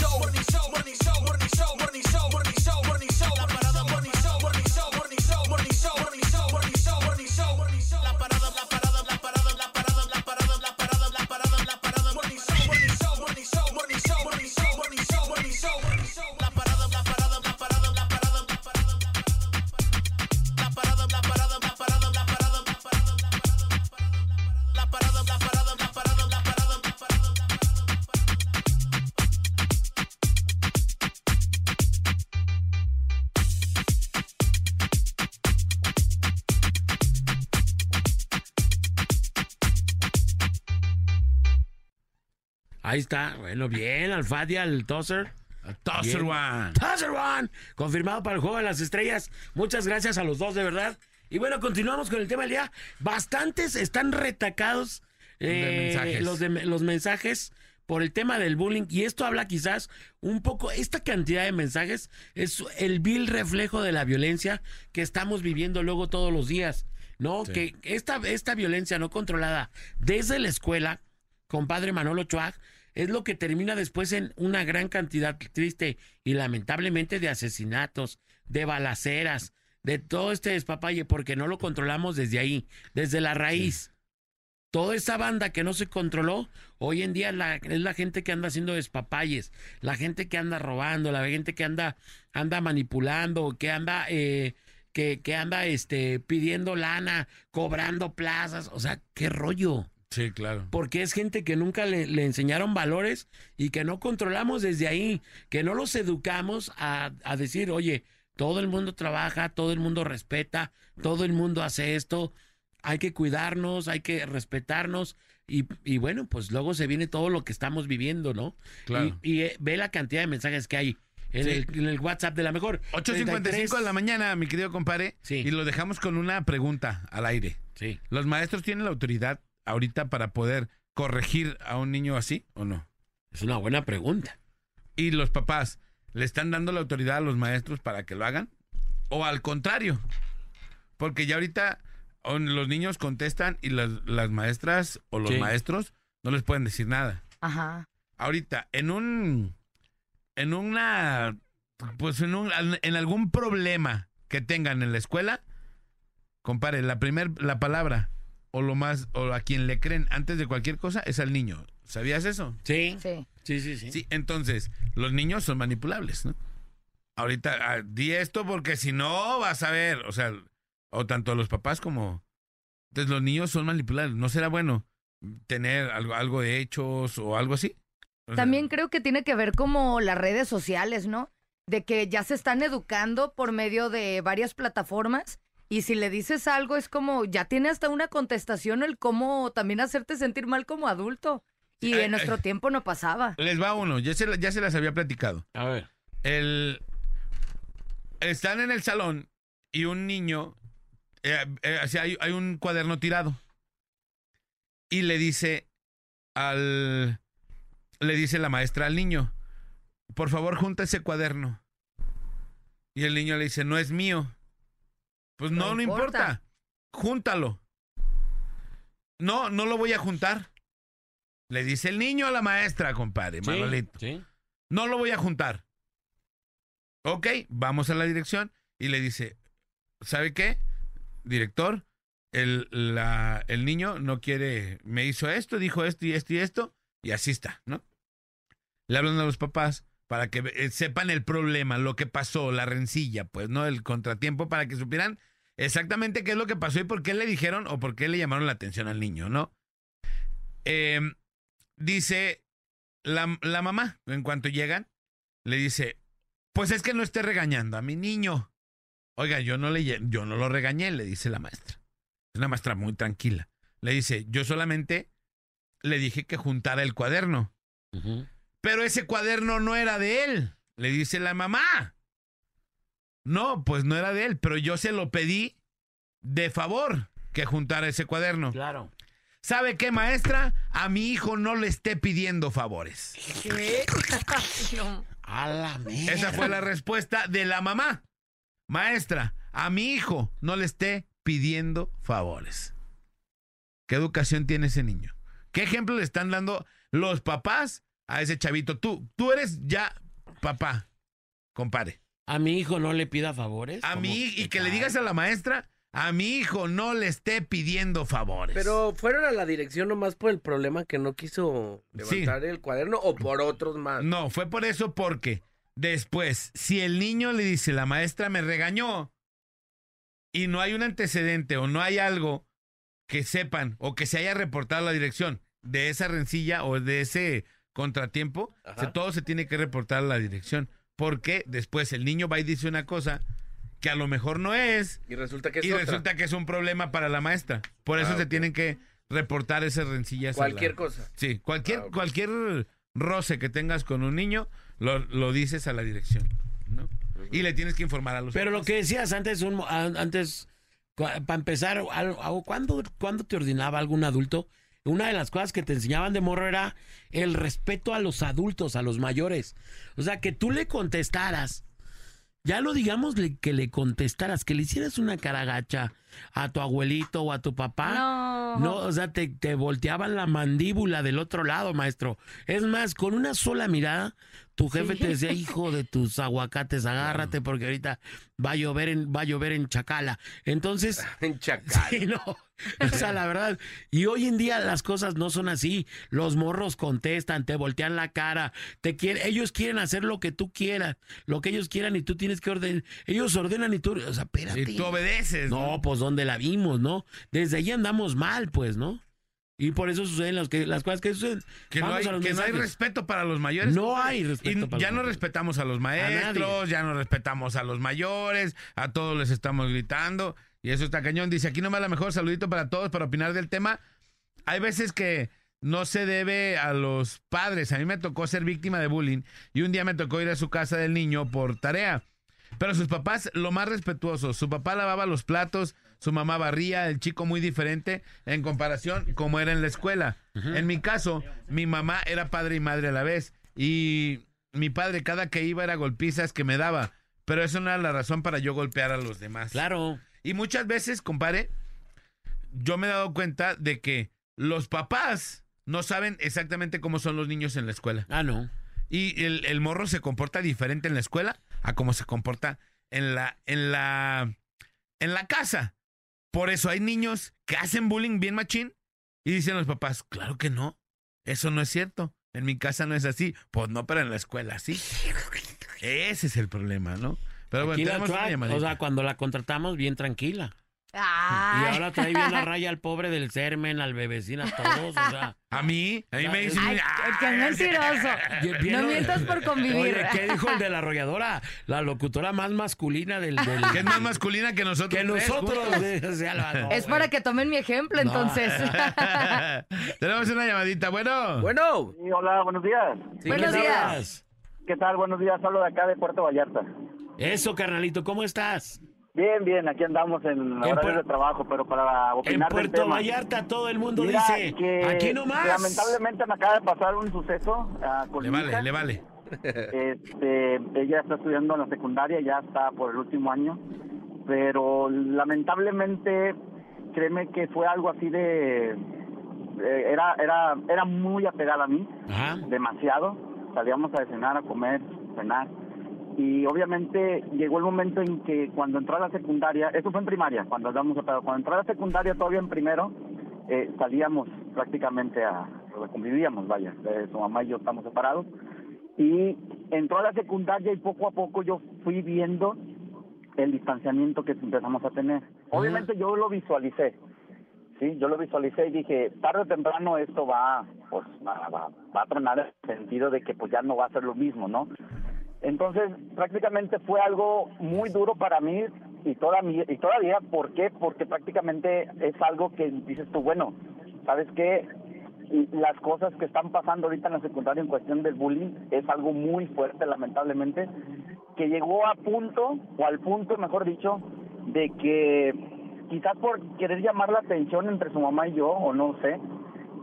Ahí está. Bueno, bien, al Fadi, al Tosser. Tosser. One. Tosser One. Confirmado para el juego de las estrellas. Muchas gracias a los dos, de verdad. Y bueno, continuamos con el tema del día. Bastantes están retacados eh, mensajes. Los, de, los mensajes por el tema del bullying. Y esto habla quizás un poco, esta cantidad de mensajes es el vil reflejo de la violencia que estamos viviendo luego todos los días. ¿No? Que esta, esta violencia no controlada desde la escuela, compadre Manolo Chuag, es lo que termina después en una gran cantidad triste y lamentablemente de asesinatos, de balaceras, de todo este despapalle, porque no lo controlamos desde ahí, desde la raíz. Toda esa banda que no se controló, hoy en día la- es la gente que anda haciendo despapalles, la gente que anda robando, la gente que anda, anda manipulando, que anda, eh, que, que anda este, pidiendo lana, cobrando plazas, o sea, qué rollo Sí, claro. porque es gente que nunca le, le enseñaron valores y que no controlamos desde ahí, que no los educamos a, a decir, oye, todo el mundo trabaja, todo el mundo respeta, todo el mundo hace esto, hay que cuidarnos, hay que respetarnos y, y bueno, pues luego se viene todo lo que estamos viviendo, ¿no? Claro. Y, y, eh, ve la cantidad de mensajes que hay en, Sí. el, en el WhatsApp de la mejor. 8.55 de la mañana, mi querido compadre. Sí. Y lo dejamos con una pregunta al aire. Sí. ¿Los maestros tienen la autoridad ahorita para poder corregir a un niño así o no? Es una buena pregunta. ¿Y los papás le están dando la autoridad a los maestros para que lo hagan? ¿O al contrario? Porque ya ahorita los niños contestan y las, las maestras o los Sí. maestros no les pueden decir nada. Ajá. Ahorita, en un. En una. Pues en, un, en algún problema que tengan en la escuela, compare, la primer, la palabra o lo más, o a quien le creen antes de cualquier cosa es al niño. ¿Sabías eso? Sí. Sí. Sí, sí, sí. Sí, entonces, los niños son manipulables, ¿no? Ahorita, ah, di esto porque si no vas a ver, o sea, o tanto los papás como... Entonces, los niños son manipulables. ¿No será bueno tener algo, algo de hechos o algo así? O sea, También creo que tiene que ver como las redes sociales, ¿no? De que ya se están educando por medio de varias plataformas y si le dices algo es como, ya tiene hasta una contestación el cómo también hacerte sentir mal como adulto. Y en nuestro tiempo no pasaba. Les va uno, ya se, ya se las había platicado. A ver. El, están en el salón y un niño, eh, eh, o sea, hay, hay un cuaderno tirado y le dice al, le dice la maestra al niño, por favor junta ese cuaderno. Y el niño le dice, no es mío. Pues no, No no importa. importa. Júntalo. No, no lo voy a juntar. Le dice el niño a la maestra, compadre, Sí, Manolito. sí. No lo voy a juntar. Ok, vamos a la dirección y le dice, ¿sabe qué? Director, el, la- el niño no quiere, me hizo esto, dijo esto y esto y esto, y así está, ¿no? Le hablan a los papás para que eh, sepan el problema, lo que pasó, la rencilla, pues, ¿no? El contratiempo, para que supieran exactamente qué es lo que pasó y por qué le dijeron o por qué le llamaron la atención al niño, ¿no? Em, dice la, la mamá, en cuanto llegan, le dice, pues es que no esté regañando a mi niño. Oiga, yo no le yo no lo regañé, le dice la maestra. Es una maestra muy tranquila. Le dice, yo solamente le dije que juntara el cuaderno. Pero ese cuaderno no era de él, le dice la mamá. No, pues no era de él, pero yo se lo pedí de favor que juntara ese cuaderno. Claro. ¿Sabe qué, maestra? A mi hijo no le esté pidiendo favores. ¿Qué? No. A la mierda. Esa fue la respuesta de la mamá. Maestra, a mi hijo no le esté pidiendo favores. ¿Qué educación tiene ese niño? ¿Qué ejemplo le están dando los papás a ese chavito? Tú, tú eres ya papá, compare. A mi hijo no le pida favores. A mí, y ¿Qué que le digas a la maestra, a mi hijo no le esté pidiendo favores. Pero fueron a la dirección nomás por el problema que no quiso Sí. levantar el cuaderno o por otros más. No, fue por eso porque después, si el niño le dice, la maestra me regañó, y no hay un antecedente o no hay algo que sepan o que se haya reportado a la dirección de esa rencilla o de ese contratiempo, se- todo se tiene que reportar a la dirección. Porque después el niño va y dice una cosa que a lo mejor no es, Y resulta que es y otra. resulta que es un problema para la maestra. Por eso Ah, se tienen que reportar esas rencillas. la- Cualquier cosa. Sí, cualquier, Ah, cualquier roce que tengas con un niño, lo, lo dices a la dirección, ¿no? Y le tienes que informar a los Pero lo que decías antes, un, antes para empezar, ¿cuándo, ¿cuándo te ordenaba algún adulto? Una de las cosas que te enseñaban de morro era el respeto a los adultos, a los mayores. O sea, que tú le contestaras, ya no digamos le- que le contestaras, que le hicieras una caragacha a tu abuelito o a tu papá. No. No, o sea, te, te volteaban la mandíbula del otro lado, maestro. Es más, con una sola mirada, tu jefe te decía, hijo de tus aguacates, agárrate porque ahorita va a llover en, va a llover en Chacala. Entonces, En Chacal. sí, no. O sea, la verdad. Y hoy en día las cosas no son así. Los morros contestan, te voltean la cara, te quieren, ellos quieren hacer lo que tú quieras, lo que ellos quieran y tú tienes que ordenar. Ellos ordenan y tú, o sea, espérate. Y tú obedeces. No, pues donde la vimos, ¿no? Desde ahí andamos mal, pues, ¿no? Y por eso suceden las, que, las cosas que suceden. Que, no hay, que no respeto para los mayores. No hay Y respeto. para ya los no respetamos a los maestros, ya no respetamos a los mayores, a todos les estamos gritando. Y eso está cañón. Dice, aquí nomás la mejor saludito para todos para opinar del tema. Hay veces que no se debe a los padres. A mí me tocó ser víctima de bullying y un día me tocó ir a su casa del niño por tarea. Pero sus papás, lo más respetuosos. Su papá lavaba los platos, su mamá barría, el chico muy diferente en comparación como era en la escuela. En mi caso, mi mamá era padre y madre a la vez. Y mi padre cada que iba era golpizas que me daba. Pero eso no era la razón para yo golpear a los demás. Claro. Y muchas veces, compadre, yo me he dado cuenta de que los papás no saben exactamente cómo son los niños en la escuela. Ah, no. Y el, el morro se comporta diferente en la escuela a cómo se comporta en la, en la, en la casa. Por eso hay niños que hacen bullying bien machín y dicen los papás, claro que no, eso no es cierto. En mi casa no es así. Pues no, pero en la escuela sí. Ese es el problema, ¿no? Pero bueno, tenemos trae, o sea, cuando la contratamos, bien tranquila. Y ahora trae bien la raya al pobre del sermen, al bebecín, a todos. O sea, A mí, a mí me dicen... Ay, "Ah, qué mentiroso. No mientas por convivir. Oye, ¿qué dijo el de la arrolladora? La locutora más masculina del. del que es más masculina que nosotros. que nosotros. juntos. de- o sea, la- no, Es para que tomen mi ejemplo, No. entonces. Tenemos una llamadita. Bueno. Bueno, Sí, hola, buenos días. Sí, Buenos ¿qué días. ¿Qué tal? Buenos días, hablo de acá de Puerto Vallarta. Eso, carnalito, ¿cómo estás? Bien, bien, aquí andamos en En horarios Puer- de trabajo, pero para En opinar del Puerto tema. Vallarta todo el mundo Mira, dice, que aquí nomás. Lamentablemente me acaba de pasar un suceso ah, con Le vale, hija. le vale. Este, ella está estudiando en la secundaria, ya está por el último año, pero lamentablemente, créeme que fue algo así de, eh, era, era, era muy apegada a mí, Ajá. demasiado. Salíamos a cenar, a comer, cenar. Y obviamente llegó el momento en que cuando entró a la secundaria, eso fue en primaria, cuando andamos a cuando entró a la secundaria todavía en primero, eh, salíamos prácticamente a, convivíamos, vaya, eh, su mamá y yo estamos separados. Y entró a la secundaria y poco a poco yo fui viendo el distanciamiento que empezamos a tener. Obviamente yo lo visualicé, sí, yo lo visualicé y dije, tarde o temprano esto va, pues, va, va, va a tronar en el sentido de que pues ya no va a ser lo mismo, ¿no? Entonces, prácticamente fue algo muy duro para mí y, toda mi, y todavía, ¿por qué? Porque prácticamente es algo que dices tú, bueno, ¿sabes qué? Las cosas que están pasando ahorita en la secundaria en cuestión del bullying es algo muy fuerte, lamentablemente, que llegó a punto, o al punto, mejor dicho, de que quizás por querer llamar la atención entre su mamá y yo, o no sé,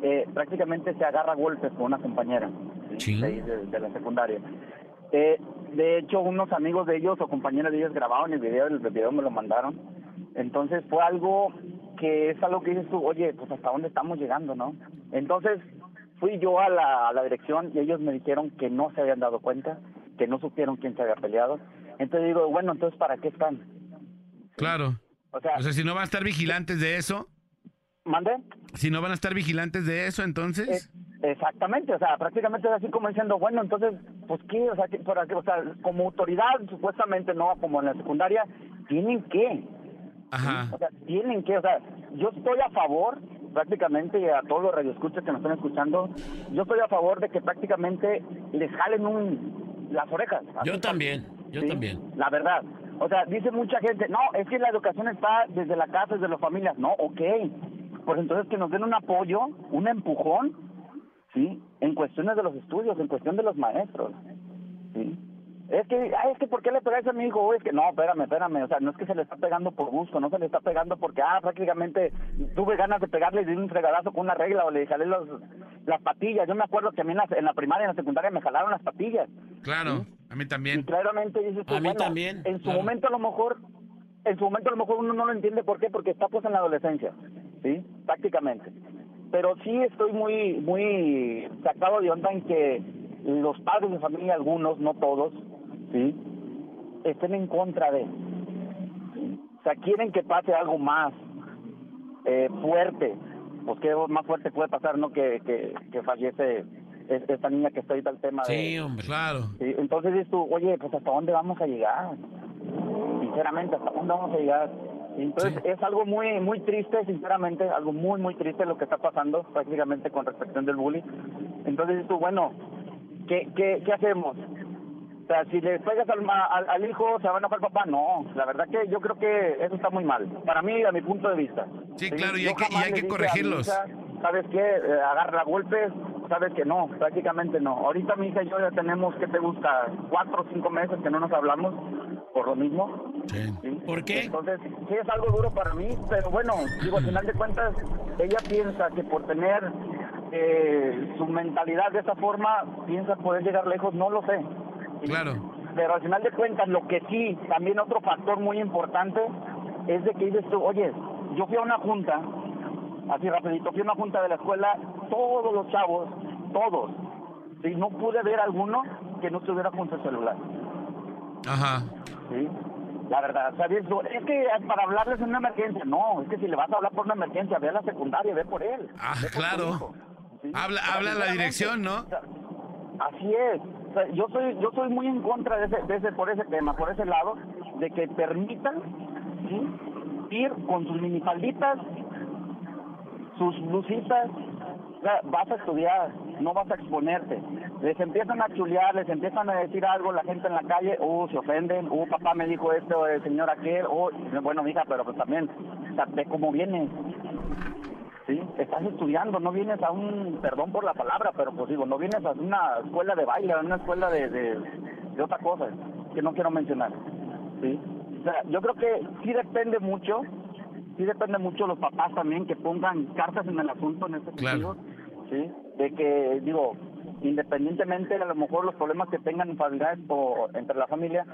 eh, prácticamente se agarra a golpes con una compañera ¿sí? De- de la secundaria. Eh, de hecho, unos amigos de ellos o compañeros de ellos grabaron el video, el video me lo mandaron. Entonces fue algo que es algo que dices tú, oye, pues hasta dónde estamos llegando, ¿no? Entonces fui yo a la, a la dirección y ellos me dijeron que no se habían dado cuenta, que no supieron quién se había peleado. Entonces digo, bueno, entonces ¿para qué están? Claro. O sea, O sea, si no van a estar vigilantes de eso, ¿mande? si no van a estar vigilantes de eso, entonces. Eh, exactamente, o sea, prácticamente es así como diciendo, bueno, entonces, pues qué, o sea, o sea, como autoridad, supuestamente, no, como en la secundaria, tienen que, Ajá. o sea, tienen que, o sea, yo estoy a favor, prácticamente, y a todos los radioescuchas que nos están escuchando, yo estoy a favor de que prácticamente les jalen un, las orejas. así Yo también, yo Sí, también. La verdad. O sea, dice mucha gente, no, es que la educación está desde la casa, desde las familias. No, ok. Pues entonces que nos den un apoyo, un empujón, ¿sí? En cuestiones de los estudios, en cuestión de los maestros, ¿sí? Es que, ay, es que ¿por qué le pegáis a mi hijo? Es que no, espérame, espérame, o sea, no es que se le está pegando por gusto, no se le está pegando porque, ah, prácticamente tuve ganas de pegarle y di un fregadazo con una regla o le jalé los, las patillas. Yo me acuerdo que a mí en la, en la primaria, en la secundaria me jalaron las patillas. Claro, a mí Y también. claramente dices tú, A mí bueno, también, En su claro. momento a lo mejor, en su momento a lo mejor uno no lo entiende por qué, porque está pues en la adolescencia, ¿sí? Prácticamente. Pero sí estoy muy, muy sacado de onda en que los padres de familia, algunos, no todos, ¿sí? Estén en contra de. O sea, quieren que pase algo más eh, fuerte. Pues qué más fuerte puede pasar, ¿no? Que, que, que fallece es- esta niña que está ahorita el tema de... Sí, hombre. Claro. Sí, entonces dices tú, oye, pues hasta dónde vamos a llegar. Sinceramente, hasta dónde vamos a llegar. Entonces es algo muy muy triste, sinceramente, algo muy muy triste lo que está pasando prácticamente con respecto del bullying. Entonces tú, bueno, ¿qué, qué, qué hacemos? O sea, si le pegas al, al, al hijo, ¿se va a enojar el papá? No, la verdad que yo creo que eso está muy mal. Para mí, a mi punto de vista. Sí, claro, y hay que- y hay que corregirlos. hija, ¿Sabes qué? Eh, agarra golpes, sabes que no, prácticamente no. Ahorita mi hija y yo ya tenemos, ¿qué te gusta? Cuatro o cinco meses que no nos hablamos por lo mismo. Sí. ¿sí? ¿Por qué? Entonces, sí es algo duro para mí, pero bueno, digo, al final de cuentas, ella piensa que por tener eh, su mentalidad de esa forma, piensa poder llegar lejos, no lo sé. ¿sí? Claro. Pero al final de cuentas, lo que sí, también otro factor muy importante, es de que dices tú, oye, yo fui a una junta, así rapidito, fui a una junta de la escuela, todos los chavos, todos, y no pude ver alguno que no estuviera junto al celular. Ajá. Sí, la verdad, ¿sabes? Es que para hablarles en una emergencia, no, es que si le vas a hablar por una emergencia, ve a la secundaria, ve por él. Ah, por claro. Habla- O sea, habla la dirección, ¿no? o sea, Así es. O sea, yo soy yo soy muy en contra de ese, de ese por ese tema, por ese lado, de que permitan ¿sí? ir con sus minifalditas, sus blusitas, o vas a estudiar, no vas a exponerte. Les empiezan a chulear, les empiezan a decir algo la gente en la calle, uh, se ofenden, uh, papá me dijo esto, el señor aquel, oh, bueno, mija, pero pues también, o sea, ve cómo vienes. Sí, estás estudiando, no vienes a un, perdón por la palabra, pero pues digo, no vienes a una escuela de baile, a una escuela de, de, de otra cosa, que no quiero mencionar. Sí, o sea, yo creo que sí depende mucho, sí depende mucho los papás también que pongan cartas en el asunto en este Claro. sentido, sí, de que, digo, independientemente a lo mejor los problemas que tengan familiares o entre la familia,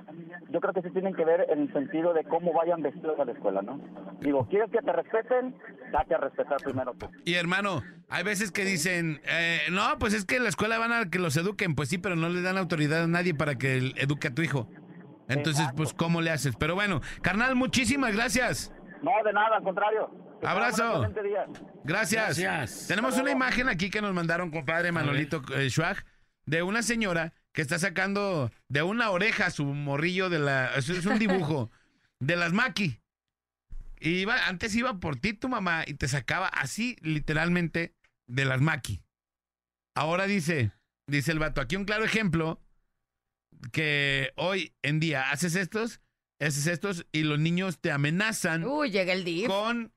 yo creo que sí tienen que ver en el sentido de cómo vayan vestidos a la escuela, ¿no? Digo, ¿quieres que te respeten? Date a respetar primero tú. Y hermano, hay veces que dicen, eh, no, pues es que en la escuela van a que los eduquen, pues sí, pero no le dan autoridad a nadie para que eduque a tu hijo. Entonces, Exacto. pues, ¿cómo le haces? Pero bueno, carnal, muchísimas gracias. No, de nada, al contrario. Abrazo. día. Gracias. Gracias. Tenemos una imagen aquí que nos mandaron, compadre Manolito eh, Schwag, de una señora que está sacando de una oreja su morrillo de la. Es, es un dibujo de las maqui. Y iba, antes iba por ti tu mamá y te sacaba así, literalmente, de las maqui. Ahora dice, dice el vato, aquí un claro ejemplo que hoy en día haces estos, haces estos y los niños te amenazan Uy, llega el DIF. con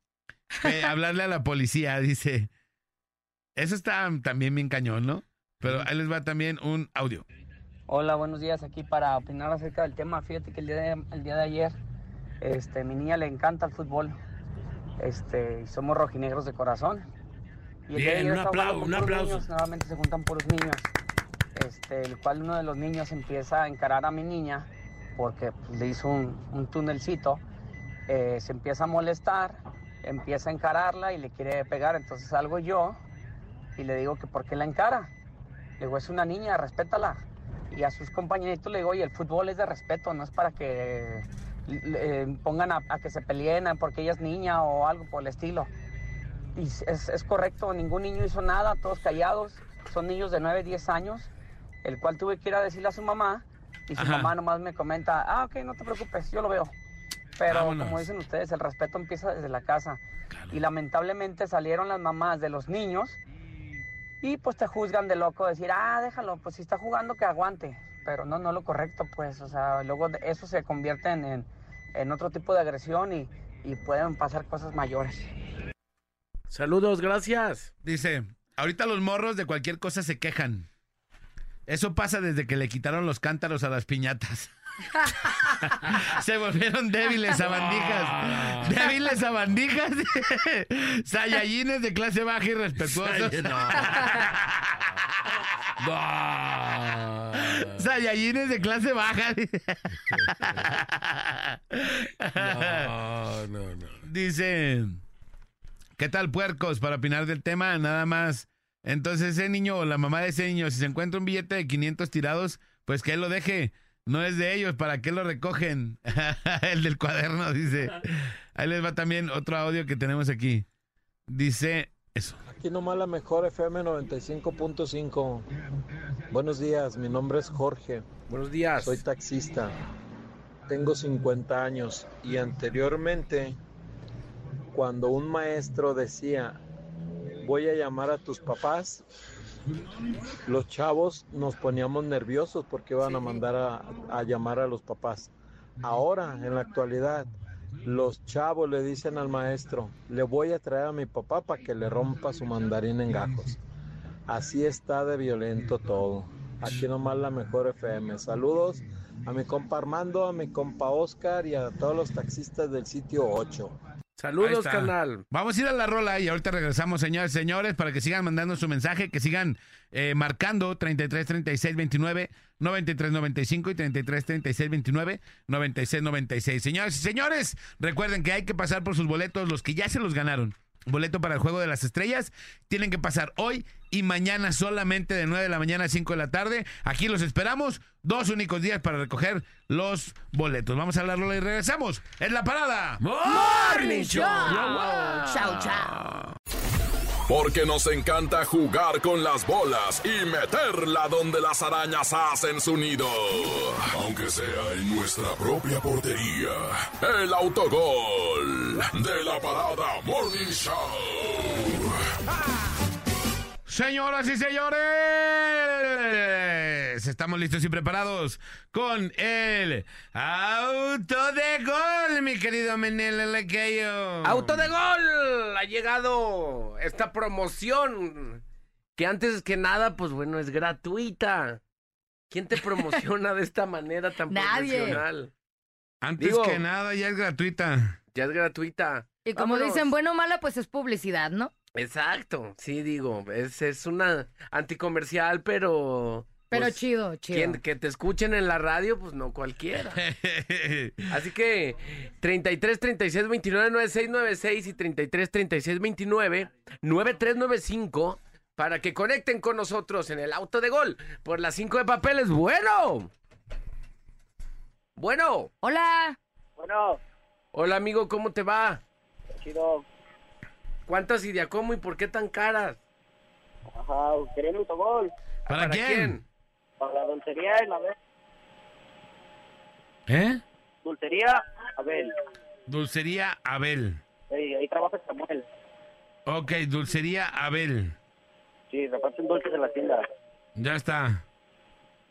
eh, hablarle a la policía, dice. Eso está también bien cañón, ¿no? Pero ahí les va también un audio. Hola, buenos días. Aquí para opinar acerca del tema. Fíjate que el día de, el día de ayer, este, mi niña le encanta el fútbol. Este, y somos rojinegros de corazón. Y el día de Bien, ayer un estaba jugando aplau- con un aplauso. niños, Nuevamente se juntan puros niños. Este, el cual uno de los niños empieza a encarar a mi niña porque le hizo un, un túnelcito. Eh, se empieza a molestar, empieza a encararla y le quiere pegar. Entonces salgo yo y le digo que por qué la encara. Le digo, es una niña, respétala. Y a sus compañeritos le digo, oye, el fútbol es de respeto, no es para que eh, pongan a, a que se peleen porque ella es niña o algo por el estilo. Y es, es correcto, ningún niño hizo nada, todos callados. Son niños de 9, 10 años, el cual tuve que ir a decirle a su mamá. Y su Ajá. mamá nomás me comenta, ah, ok, no te preocupes, yo lo veo. Pero Vámonos. como dicen ustedes, el respeto empieza desde la casa. Y lamentablemente salieron las mamás de los niños y pues te juzgan de loco, decir, ah, déjalo, pues si está jugando que aguante. Pero no, no lo correcto, pues, o sea, luego eso se convierte en, en, en otro tipo de agresión y, y pueden pasar cosas mayores. Saludos, gracias. Dice, ahorita los morros de cualquier cosa se quejan. Eso pasa desde que le quitaron los cántaros a las piñatas. Se volvieron débiles a bandijas. Débiles a bandijas. Sayayines de clase baja y respetuosos. No. Sayayines de clase baja. No, no, no. Dice, ¿qué tal puercos? Para opinar del tema, nada más. Entonces ese niño o la mamá de ese niño, si se encuentra un billete de 500 tirados, pues que él lo deje. No es de ellos, ¿para qué lo recogen? el del cuaderno dice. Ahí les va también otro audio que tenemos aquí. Dice eso. Aquí nomás la mejor FM 95.5. Buenos días, mi nombre es Jorge. Buenos días. Soy taxista. Tengo 50 años y anteriormente, cuando un maestro decía, voy a llamar a tus papás, los chavos nos poníamos nerviosos porque iban a mandar a, a llamar a los papás. Ahora, en la actualidad, los chavos le dicen al maestro, le voy a traer a mi papá para que le rompa su mandarín en gajos. Así está de violento todo. Aquí nomás la mejor FM. Saludos a mi compa Armando, a mi compa Oscar y a todos los taxistas del sitio 8. Saludos, canal. Vamos a ir a la rola y ahorita regresamos, señores, señores, para que sigan mandando su mensaje, que sigan eh, marcando 33 36 29 93 95 y 33 36 29 96 96. Señores y señores, recuerden que hay que pasar por sus boletos, los que ya se los ganaron. Boleto para el Juego de las Estrellas. Tienen que pasar hoy y mañana solamente de 9 de la mañana a 5 de la tarde. Aquí los esperamos. Dos únicos días para recoger los boletos. Vamos a la rola y regresamos. Es la parada. Morning Show. Chao, chao. Porque nos encanta jugar con las bolas y meterla donde las arañas hacen su nido. Aunque sea en nuestra propia portería. El autogol de la parada Morning Show. Señoras y señores, estamos listos y preparados con el auto de gol, mi querido Menel Lequeyo. Auto de gol. Ha llegado esta promoción que antes que nada, pues bueno, es gratuita. ¿Quién te promociona de esta manera tan Nadie. profesional? Antes Digo- que nada, ya es gratuita. Ya es gratuita. Y como Vámonos. dicen, bueno o mala, pues es publicidad, ¿no? Exacto, sí, digo, es, es una anticomercial, pero... Pero pues, chido, chido. quien- que te escuchen en la radio, pues no cualquiera. Así que 33 36 29 96 96 y 33 36 29 9395 para que conecten con nosotros en el auto de gol por las 5 de papeles. Bueno. Bueno. Hola. Bueno, Hola amigo, ¿cómo te va? chido. ¿Cuántas y de a cómo y por qué tan caras? Ajá, quería un autogol ¿Para, quién? para la dulcería y la vez. ¿Eh? Dulcería, Abel. Dulcería Abel. Ahí, ahí trabaja Samuel. Ok, Dulcería Abel. Sí, reparten dulces en la tienda. Ya está.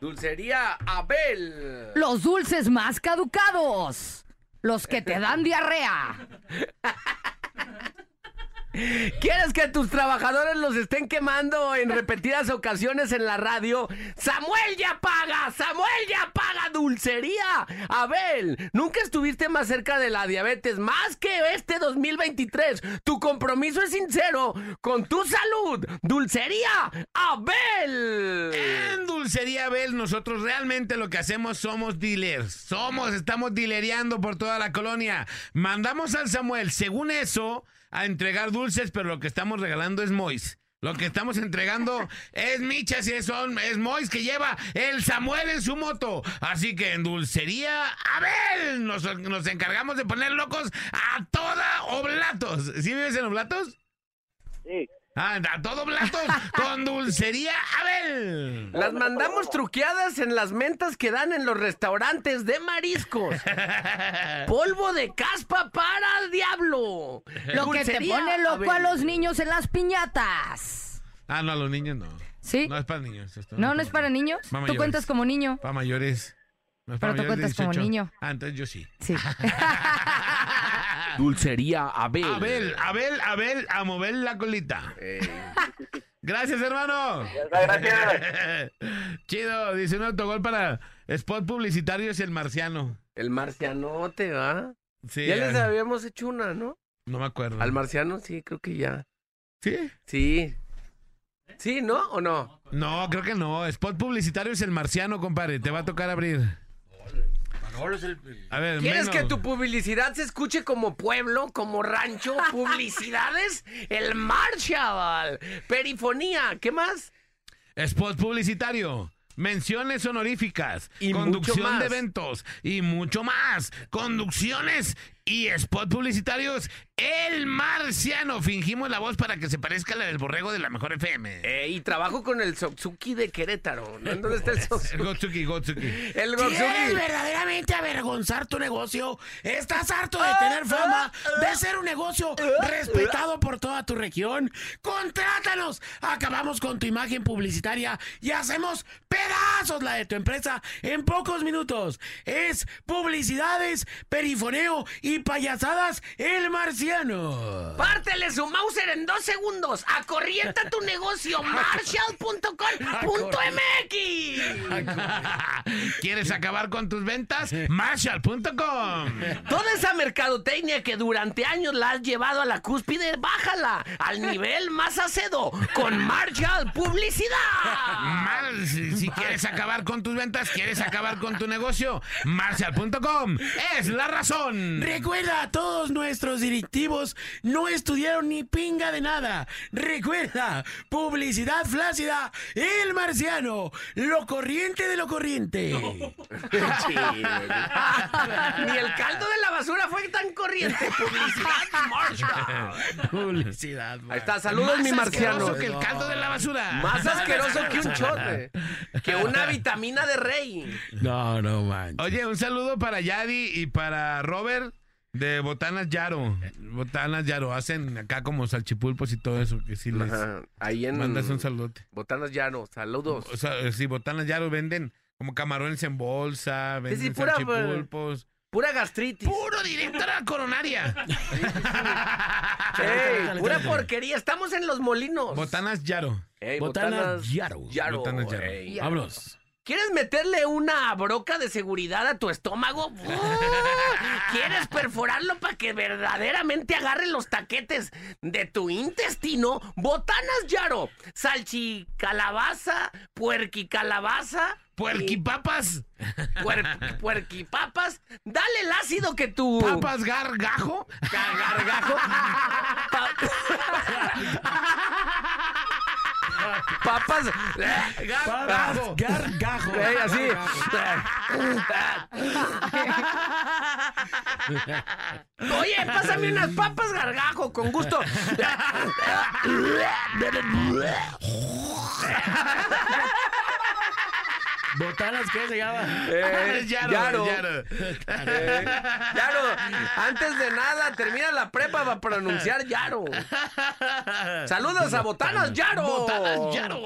Dulcería Abel. Los dulces más caducados. Los que te dan diarrea. ¿Quieres que tus trabajadores los estén quemando en repetidas ocasiones en la radio? ¡Samuel ya paga! ¡Samuel ya paga! ¡Dulcería! Abel, nunca estuviste más cerca de la diabetes más que este 2023. Tu compromiso es sincero con tu salud. ¡Dulcería Abel! En Dulcería Abel, nosotros realmente lo que hacemos somos dealers. Somos, estamos dilereando por toda la colonia. Mandamos al Samuel, según eso, a entregar dulces, pero lo que estamos regalando es Mois. Lo que estamos entregando es michas y son, es Mois que lleva el Samuel en su moto. Así que en Dulcería Abel nos, nos encargamos de poner locos a toda Oblatos. ¿Sí vives en Oblatos? Sí. Ah, a todo Oblatos con Dulcería Abel. Las mandamos truqueadas en las mentas que dan en los restaurantes de mariscos. Polvo de caspa para el diablo. Lo que te pone loco a los niños en las piñatas. Ah, no, a los niños no. ¿Sí? No es para niños. esto No, no es para niños. Para Tú mayores. cuentas como niño. Para mayores. No es para Pero tú mayores cuentas como 18. niño. Ah, entonces yo sí. Sí. Dulcería Abel. Abel, Abel, Abel, a mover la colita. Gracias, hermano. Gracias. Chido, dice un autogol para spot publicitarios y el marciano. El marcianote, ¿va? Sí, ya les habíamos hecho una, ¿no? No me acuerdo. Al marciano, sí, creo que ya. ¿Sí? Sí. ¿Sí, no o no? No, creo que no. Spot publicitario es el marciano, compadre. Te va a tocar abrir. Manolo es el... A ver, ¿Quieres menos. que tu publicidad se escuche como pueblo, como rancho? ¿Publicidades? El Marshall. Perifonía. ¿Qué más? Spot publicitario. Menciones honoríficas, Y mucho conducción más. de eventos y mucho más. Conducciones y spot publicitarios. El marciano. Fingimos la voz para que se parezca a la del borrego de la mejor FM. Eh, y trabajo con el Sotsuki de Querétaro. ¿no? ¿En ¿Dónde está el El Sotsuki? Gotsuki, Gotsuki. El ¿Quieres Gotsuki. verdaderamente avergonzar tu negocio? ¿Estás harto de tener fama? ¿De ser un negocio respetado por toda tu región? ¡Contrátanos! Acabamos con tu imagen publicitaria y hacemos pedazos la de tu empresa en pocos minutos. Es publicidades, perifoneo y payasadas el marciano. Pártele su Mauser en dos segundos. Acorrienta tu negocio. Marshall.com.mx. ¿Quieres acabar con tus ventas? Marshall.com. Toda esa mercadotecnia que durante años la has llevado a la cúspide, bájala al nivel más acedo con Marshall Publicidad. Si quieres acabar con tus ventas, quieres acabar con tu negocio, Marshall.com es la razón. Recuerda, todos nuestros directivos no estudiaron ni pinga de nada. Recuerda, publicidad flácida, el marciano, lo corriente de lo corriente. Ni el caldo de la basura fue tan corriente. Publicidad Marshall. Publicidad. Ahí está, saludos mi Más marciano. asqueroso que el caldo de la basura. Más asqueroso que un chote. Que una vitamina de rey. No, no man. Oye, un saludo para Yadi y para Robert de Botanas Yaro. Botanas Yaro, hacen acá como salchipulpos y todo eso, que sí les Ajá, Ahí en mandas un saludote. Botanas Llano. Saludos. O sea, sí, Botanas Yaro venden como camarones en bolsa, sí, venden pura, salchipulpos. Pura gastritis. Puro directo a la coronaria. Ey, pura porquería. Estamos en los molinos. Botanas Yaro. Ey, Botanas Yaro. Yaro, Botanas Yaro. ey. Vámonos. ¿Quieres meterle una broca de seguridad a tu estómago? ¿Quieres perforarlo para que verdaderamente agarre los taquetes de tu intestino? Botanas Yaro, salchi calabaza, puerqui calabaza. Puerquipapas. Puer, puerquipapas. Dale el ácido que tu. Papas gargajo. Ga- Gargajo. Pa- Papas. Gargajo. Ey, así. Oye, pásame unas papas gargajo, con gusto. Botanas, ¿qué se llama? Eh, Yaro, Yaro. Yaro. Eh, Yaro, antes de nada, termina la prepa para pronunciar Yaro. Saludos a Botanas Yaro. Botanas Yaro.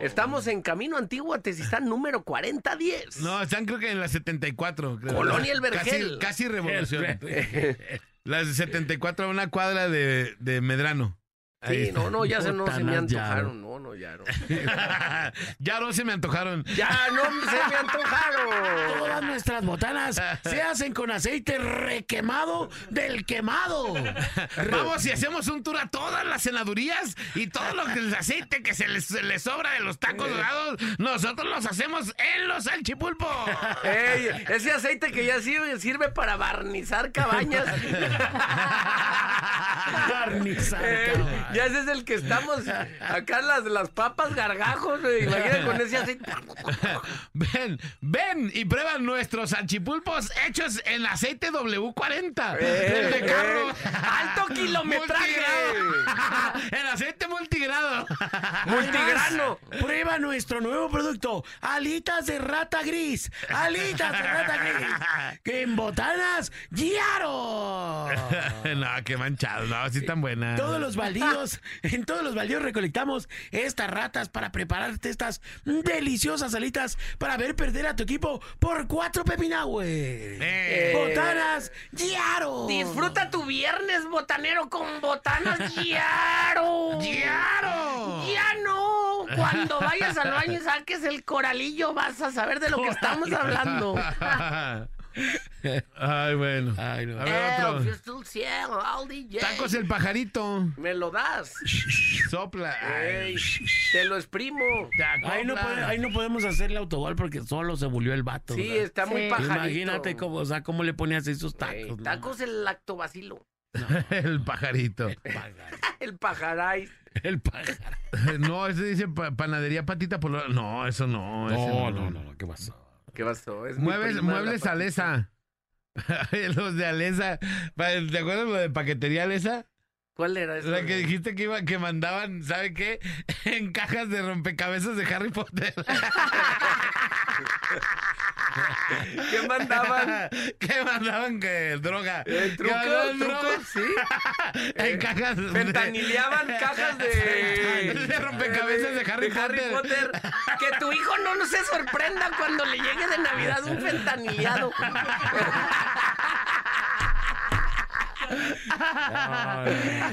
Estamos en Camino Antiguo Tezistán número 4010. No, están creo que en la 74. creo. Colonia El Vergel. Casi, casi revolución. Las 74 a una cuadra de, de Medrano. Sí, no, no, ya se, no se me antojaron. No, no, ya no. ya no se me antojaron. Ya no se me antojaron. Todas nuestras botanas se hacen con aceite requemado del quemado. Vamos y hacemos un tour a todas las senadurías y todo lo que el aceite que se les, se les sobra de los tacos dorados, nosotros los hacemos en los salchipulpos. Ey, ese aceite que ya sirve, sirve para barnizar cabañas. Barnizar, cabrón. Ya ese es el que estamos acá las, las papas gargajos, güey. Imagínate con ese aceite. Ven, ven y prueban nuestros salchipulpos hechos en aceite W40. Eh, el de carro. eh, alto kilometraje. Multigrado. en aceite multigrado. Multigrano. Prueba nuestro nuevo producto, alitas de rata gris. Alitas de rata gris. Que en botanas, Yaro. no, qué manchado. No, sí tan buena. Todos los baldíos todos, en todos los baldíos recolectamos estas ratas para prepararte estas deliciosas alitas para ver perder a tu equipo por cuatro pepinagües. Eh. Botanas, Yaro. Disfruta tu viernes botanero con botanas Yaro. ¡Yaro! Ya no. Cuando vayas al baño y saques el coralillo, vas a saber de lo que estamos hablando. Ay, bueno. Ay, no. A ver, otro. Cielo, all DJ. Tacos el pajarito. Me lo das. Sopla. Ey, te lo exprimo. Ahí no, puede- ahí no podemos hacerle autogol porque solo se bulió el vato. Sí, ¿verdad? está muy Sí. pajarito. Imagínate cómo, o sea, cómo le ponías esos tacos. Ey, ¿no? tacos el lactobacilo. El pajarito. El pajaray. El pájaro. No, ese dice pa- panadería patita por No, eso no. ese No, no, no, ¿qué pasó? ¿Qué pasó? Es Muebles, muebles. Alesa. Los de Alesa. ¿Te acuerdas lo de paquetería Alesa? ¿Cuál era eso? sea, que dijiste que iba, que mandaban, ¿sabe qué? En cajas de rompecabezas de Harry Potter. ¿Qué mandaban? que mandaban que droga. ¿El truco? mandaban ¿Truco? droga Sí. En cajas de- Fentanileaban cajas de... De rompecabezas de Harry Potter. Que tu hijo no, no se sorprenda cuando le llegue de Navidad un fentanileado.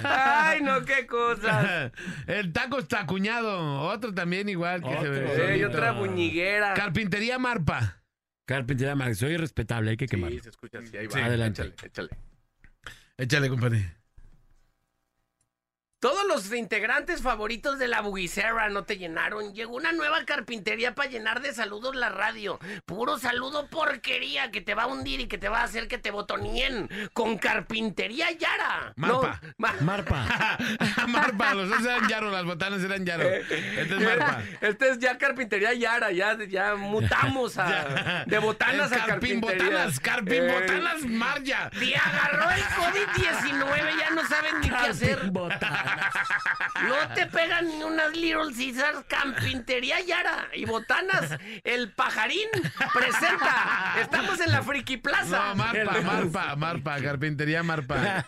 Ay, no, qué cosas. El taco está acuñado. Otro también igual que se ve. Otra buñiguera. Carpintería Marpa. Carpintería Max, soy respetable, hay que quemar. Sí, se escucha así, ahí va. Sí, adelante. Échale, échale. Échale, compadre. Todos los integrantes favoritos de la Buguicera no te llenaron. Llegó una nueva carpintería para llenar de saludos la radio. Puro saludo porquería que te va a hundir y que te va a hacer que te botonien. Con carpintería Yara. Marpa. No, ma- Marpa. Marpa, los dos eran Yaro, las botanas eran Yaro. Este es Marpa. Este es ya carpintería Yara, ya, ya mutamos a, de botanas El a Carpín carpintería. Botanas, Carpín Eh, Botanas Marya. Te agarró el COVID-19, ya no saben ni qué hacer. No te pegan ni unas Little Caesars, Carpintería Yara y botanas. El pajarín presenta. Estamos en la Friki Plaza. No, Marpa, Marpa, Marpa, Carpintería Marpa.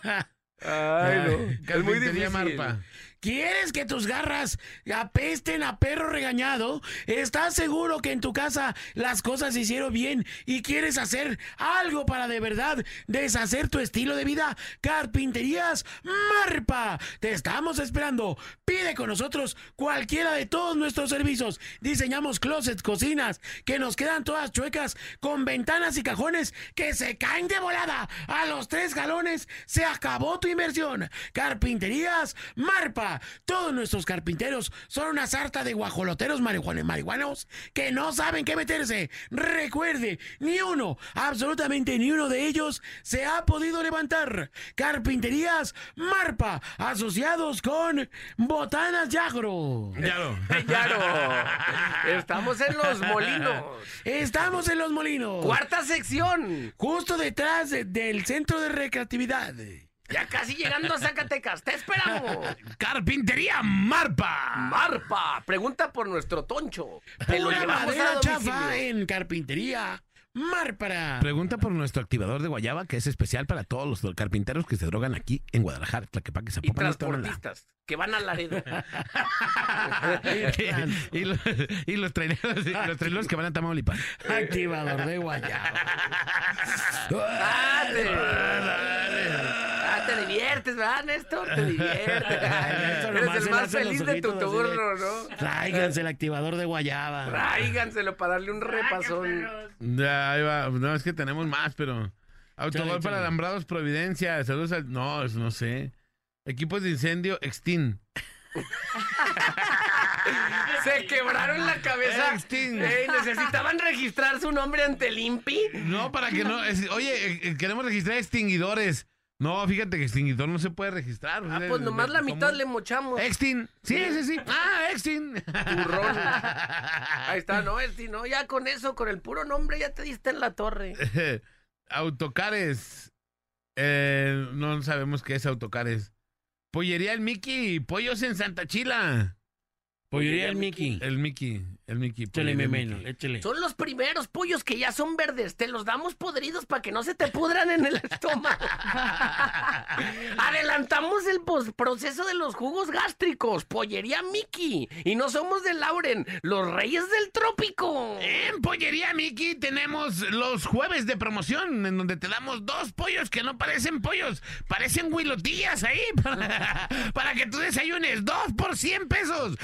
Ay, no. Es muy Carpintería difícil. Marpa. ¿Quieres que tus garras apesten a perro regañado? ¿Estás seguro que en tu casa las cosas se hicieron bien y quieres hacer algo para de verdad deshacer tu estilo de vida? Carpinterías Marpa. Te estamos esperando. Pide con nosotros cualquiera de todos nuestros servicios. Diseñamos closets, cocinas que nos quedan todas chuecas con ventanas y cajones que se caen de volada. A los tres galones se acabó tu inversión. Carpinterías Marpa. Todos nuestros carpinteros son una sarta de guajoloteros marihuanos, marihuanos que no saben qué meterse. Recuerde, ni uno, absolutamente ni uno de ellos se ha podido levantar. Carpinterías Marpa, asociados con Botanas Yagro. Yaro. Yaro. Estamos en los molinos. Estamos en Los Molinos. Cuarta sección. Justo detrás de- del centro de recreatividad. Ya casi llegando a Zacatecas. Te esperamos. Carpintería Marpa. Marpa, pregunta por nuestro toncho. Te lo Pura llevamos madera a chafa domicilio. en carpintería Marpara. Pregunta por nuestro activador de guayaba, que es especial para todos los carpinteros que se drogan aquí en Guadalajara, Tlaquepaque, Y Zapopan, Tonalá. transportistas que van a Laredo. y, y los, y los traileros, y los traileros que van a Tamaulipas. Activador de guayaba. Te, ah, te diviertes, ¿verdad, Néstor? Te diviertes. Eres el más feliz de tu turno, ¿no? Tráiganse el activador de guayaba. Tráiganselo para darle un repasón. Ya, ahí va. No, es que tenemos más, pero. Autogol para. Alambrados Providencia. Saludos al. No, no sé. Equipos de incendio Extin. Se quebraron la cabeza. Extin. Ey, necesitaban registrar su nombre ante el INPI. No, para que no. es- oye, eh, eh, queremos registrar extinguidores. No, fíjate que extinguidor no se puede registrar. Ah, pues nomás la mitad le mochamos. Extin. Sí, sí, sí. Ah, Extin. Turrón. Ahí está, no, sí, no, ya con eso, con el puro nombre ya te diste en la torre. Autocares. Eh, no sabemos qué es autocares. Pollería el Mickey. Pollos en Santa Chila. Pollería el Mickey. El Mickey, el Mickey. Échale, memeno, échale. Son los primeros pollos que ya son verdes. Te los damos podridos para que no se te pudran en el estómago. Adelantamos el proceso de los jugos gástricos. Pollería Mickey. Y no somos de Lauren, los reyes del trópico. En Pollería Mickey tenemos los jueves de promoción en donde te damos dos pollos que no parecen pollos, parecen huilotillas ahí para, para que tú desayunes. Dos por 100 pesos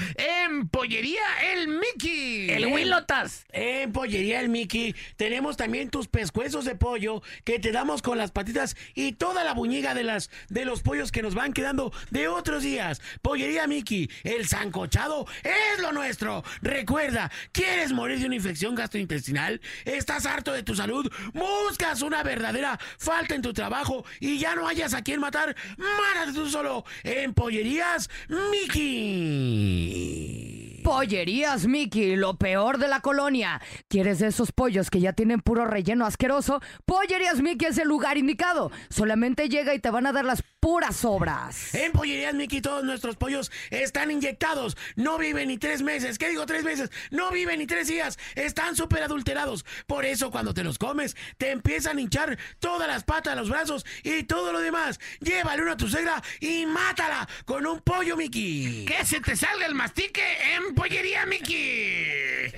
en Pollería El Mickey. El Willotas. En Pollería El Mickey tenemos también tus pescuezos de pollo que te damos con las patitas y toda la buñiga de las de los pollos que nos van quedando de otros días. Pollería Mickey, el sancochado es lo nuestro. Recuerda, ¿quieres morir de una infección gastrointestinal? ¿Estás harto de tu salud? ¿Buscas una verdadera falta en tu trabajo y ya no hayas a quien matar? Mátate tú solo en Pollerías Mickey. Bye. Pollerías Mickey, lo peor de la colonia. ¿Quieres de esos pollos que ya tienen puro relleno asqueroso? Pollerías Mickey es el lugar indicado. Solamente llega y te van a dar las puras sobras. En Pollerías Mickey todos nuestros pollos están inyectados. No viven ni tres meses. ¿Qué digo tres meses? No viven ni tres días. Están súper adulterados. Por eso cuando te los comes te empiezan a hinchar todas las patas, los brazos y todo lo demás. Llévale uno a tu suegra y mátala con un pollo Mickey. Que se te salga el mastique en Pollería Mickey.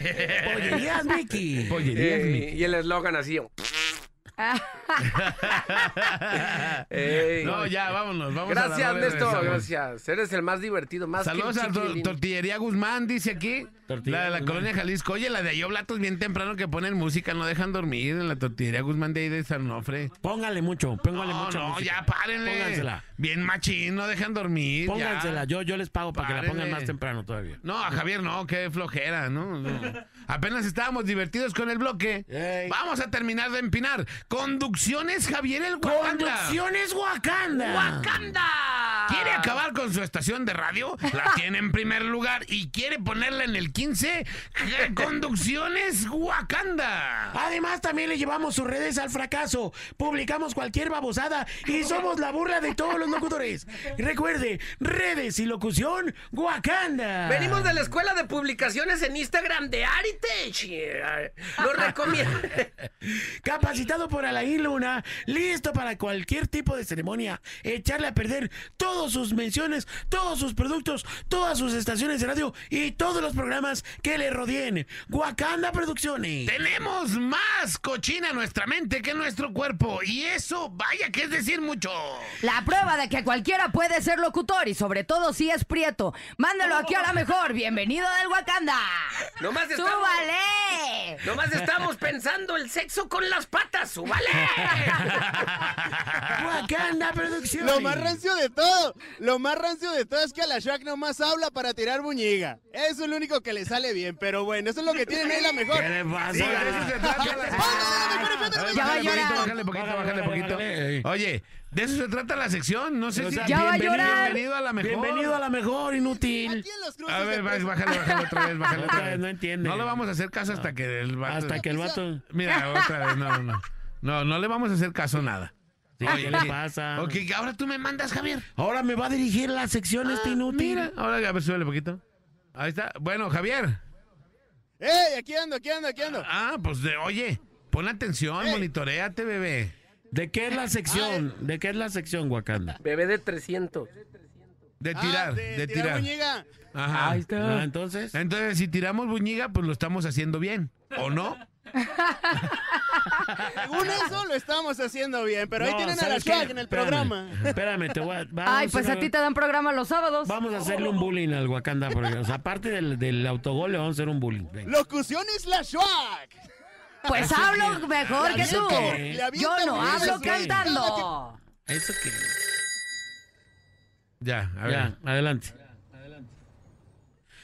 Pollerías Mickey. Pollerías Eh, Mickey. y el eslogan así. Ey. No, ya, vámonos. Vamos a la Gracias, Néstor. Gracias. Eres el más divertido, más Saludos a. Tortillería Guzmán, dice aquí. Tortillería la de la Guzmán. colonia Jalisco. Oye, la de Ayoblatos bien temprano que ponen música, no dejan dormir en la tortillería Guzmán de ahí de San Onofre. Póngale mucho, póngale No, mucho. no, ya párenle. Póngansela. Bien machín, no dejan dormir. ya. Póngansela. Yo, yo les pago para que la pongan más temprano todavía. No, a Javier no, qué flojera, ¿no? No. Apenas estábamos divertidos con el bloque. Ey. Vamos a terminar de empinar. Conducciones Javier el Wakanda. Conducciones Wakanda. ¡Wakanda! ¿Quiere acabar con su estación de radio? La tiene en primer lugar y quiere ponerla en el 15. Je- Conducciones Wakanda. Además, también le llevamos sus redes al fracaso. Publicamos cualquier babosada y somos la burla de todos los locutores. Recuerde, redes y locución, Wakanda. Venimos de la escuela de publicaciones en Instagram de Aritech. Lo recomiendo. Capacitado por Alain Luna, listo para cualquier tipo de ceremonia. Echarle a perder todas sus menciones, todos sus productos, todas sus estaciones de radio y todos los programas que le rodeen. Wakanda Producciones. Tenemos más cochina en nuestra mente que en nuestro cuerpo. Y eso, vaya que es decir mucho. La prueba de que cualquiera puede ser locutor y sobre todo si es prieto. Mándalo aquí a la mejor. Bienvenido del Wakanda. Nomás estamos, ¡Súbale! nomás estamos pensando el sexo con las patas. ¡Súbale! Wakanda Producciones. Lo más rancio de todo, lo más rancio de todo es que a la Shrek nomás habla para tirar buñiga. Eso es lo único que le sale bien, pero bueno, eso es lo que tienen ahí la mejor. ¿Qué le pasa? Sí, Ya va a Bájale poquito, llorar. Bájale poquito, bájale poquito. Oye, de eso se trata la sección. No sé O si. sea, Ya va a bienvenido- llorar. Bienvenido a la mejor. Bienvenido a la mejor, inútil. Aquí en los cruces A ver, bájale, bájale, otra vez, bájale otra Otra vez. no entiende. No le vamos a hacer caso hasta que el vato. Hasta que el vato. Mira, otra vez, no, no. No, no le vamos a hacer caso a nada. Sí, ¿Qué le pasa? Ok, ahora tú me mandas, Javier. Ahora me va a dirigir la sección este inútil. Mira, ahora a ver, súbele poquito. Ahí está. Bueno, Javier. ¡Ey! Aquí ando, aquí ando, aquí ando. Ah, pues de, oye, pon atención, Ey. monitoreate, bebé. ¿De qué es la sección? ¿De qué es la sección, Wakanda? Bebé de 300. De Ah, tirar, de, de, tirar tirar. buñiga. Ajá. Ahí está. Ah, entonces. Entonces, si tiramos buñiga, pues lo estamos haciendo bien, ¿o no? Según eso lo estamos haciendo bien, pero ahí tienen a la ¿sabes qué? En el Espérame, programa. Espérame, te voy a. Ay, pues a ti te dan programa los sábados. Vamos a hacerle un bullying al Wakanda. Porque, o sea, aparte del, del autogol, le vamos a hacer un bullying. Venga. Locuciones la Shrek. Pues hablo mejor que tú. Yo no hablo cantando. ¿Eso qué? Ya, a ver. Ya, adelante.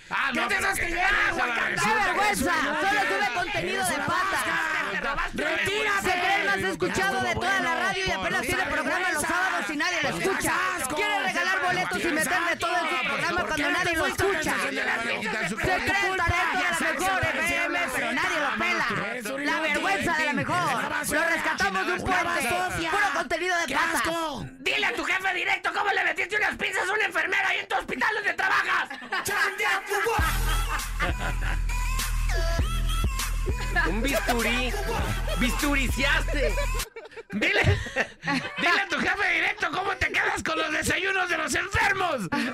Ah, ¿Qué te estás creyendo? ¡Qué vergüenza! Solo tuve contenido de patas. ¡Retírate! Cree el más escuchado de toda la radio y apenas tiene programa los sábados y nadie lo escucha. Quiere regalar boletos y meterle todo en su programa cuando nadie lo escucha. Se cree el talento de la mejor FM, pero nadie lo pela. La vergüenza de la mejor. Lo rescatamos de un puente. Puro contenido de ¡Qué patas. Dile a tu jefe directo, ¿cómo le metiste unas pizzas a una enfermera ahí en tu hospital donde trabajas? Un bisturí. Bisturiciaste. Dile, dile a tu jefe directo cómo te quedas con los desayunos de los enfermos. Ay,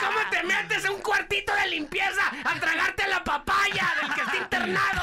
¿Cómo te metes a un cuartito de limpieza a tragarte la papaya del que está internado?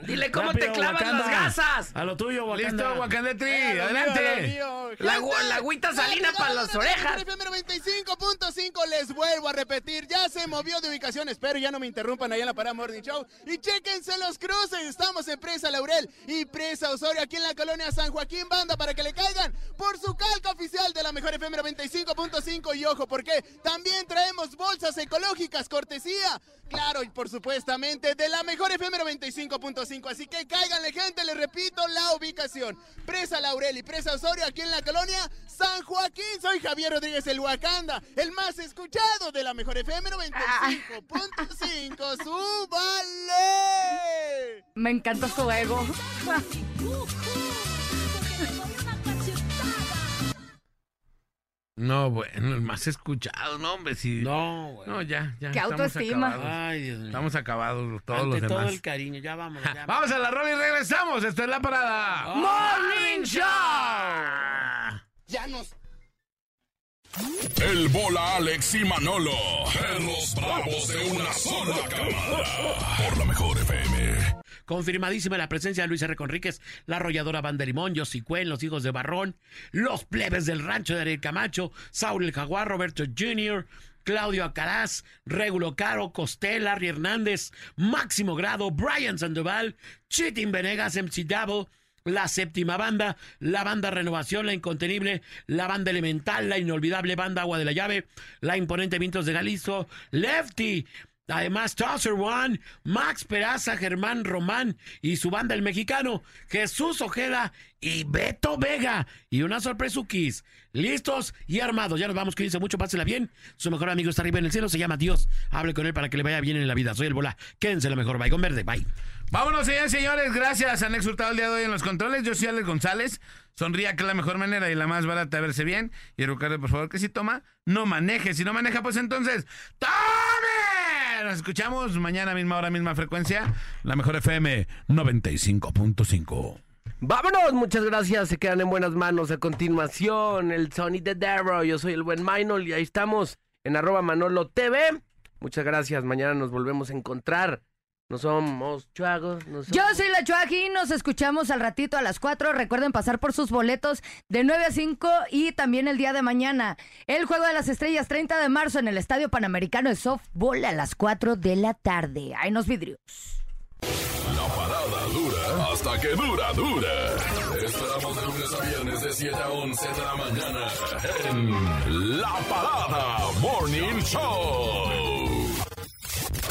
Dile cómo Rápido, te clavan Wakanda. las gasas. A lo tuyo, Wakanda. Listo, Wakandetri, Eh, mío, adelante. mío. La, la agüita salina para las orejas. FM 95.5 les vuelvo a repetir, ya se movió de ubicación, espero ya no me interrumpan ahí en la Parada Morning Show. Y chéquense los cruces, estamos en Presa Laurel y Presa Osorio aquí en la colonia San Joaquín Banda para que le caigan por su calca oficial de la mejor FM 95.5 y ojo, porque también traemos bolsas ecológicas, cortesía. Claro, y por supuestamente de la mejor FM 95.5. Así que cáiganle, gente, les repito la ubicación. Presa Laurel y Presa Osorio aquí en la colonia San Joaquín. Soy Javier Rodríguez el Wakanda, el más escuchado de la mejor FM 95.5. ¡Súbale! Me encanta su ego. No, bueno, el más escuchado, no, hombre, sí. No, güey. No, ya, ya. Qué estamos autoestima. acabados. Ay, Dios mío. Estamos acabados todos Ante los todo demás. el cariño, ya vamos. Ya. Vamos a la rola y regresamos. Esto es la parada. Morning Show. Ya nos El bola Alex y Manolo. Perros bravos de una sola camada. Por la mejor FM. Confirmadísima la presencia de Luis R. Conríquez, la arrolladora Banda Limón, Cuen, los hijos de Barrón, los plebes del rancho de Ariel Camacho, Saúl el Jaguar, Roberto Jr., Claudio Acaraz, Regulo Caro, Costel, Larry Hernández, Máximo Grado, Brian Sandoval, Chitin Venegas, MC Double, la séptima banda, la banda Renovación, la incontenible, la banda Elemental, la inolvidable banda Agua de la Llave, la imponente Vientos de Galizo, Lefty, Además, Tosser One, Max Peraza, Germán Román y su banda El Mexicano, Jesús Ojeda y Beto Vega. Y una sorpresukis. Listos y armados. Ya nos vamos, cuídense mucho, pásela bien. Su mejor amigo está arriba en el cielo, se llama Dios. Hable con él para que le vaya bien en la vida. Soy el Bola. Quédense la mejor. Bye con verde. Bye. Vámonos, señores, señores. Gracias. Han exhortado el día de hoy en los controles. Yo soy Alex González. Sonría que es la mejor manera y la más barata de verse bien. Y Ricardo, por favor, que si toma, no maneje. Si no maneja, pues entonces, ¡tome! Nos escuchamos mañana, misma hora, misma frecuencia. La mejor FM 95.5. Vámonos, muchas gracias. Se quedan en buenas manos. A continuación, el Sony de Darrow. Yo soy el buen Minol y ahí estamos en arroba Manolo TV. Muchas gracias. Mañana nos volvemos a encontrar. No somos chuagos. No somos... Yo soy la Chuaji, nos escuchamos al ratito a las 4. Recuerden pasar por sus boletos de 9 a 5 y también el día de mañana. El Juego de las Estrellas, 30 de marzo en el Estadio Panamericano de Softball a las 4 de la tarde. Ahí nos vidrios. La parada dura hasta que dura, dura. Esperamos de lunes a viernes de 7 a 11 de la mañana en La Parada Morning Show.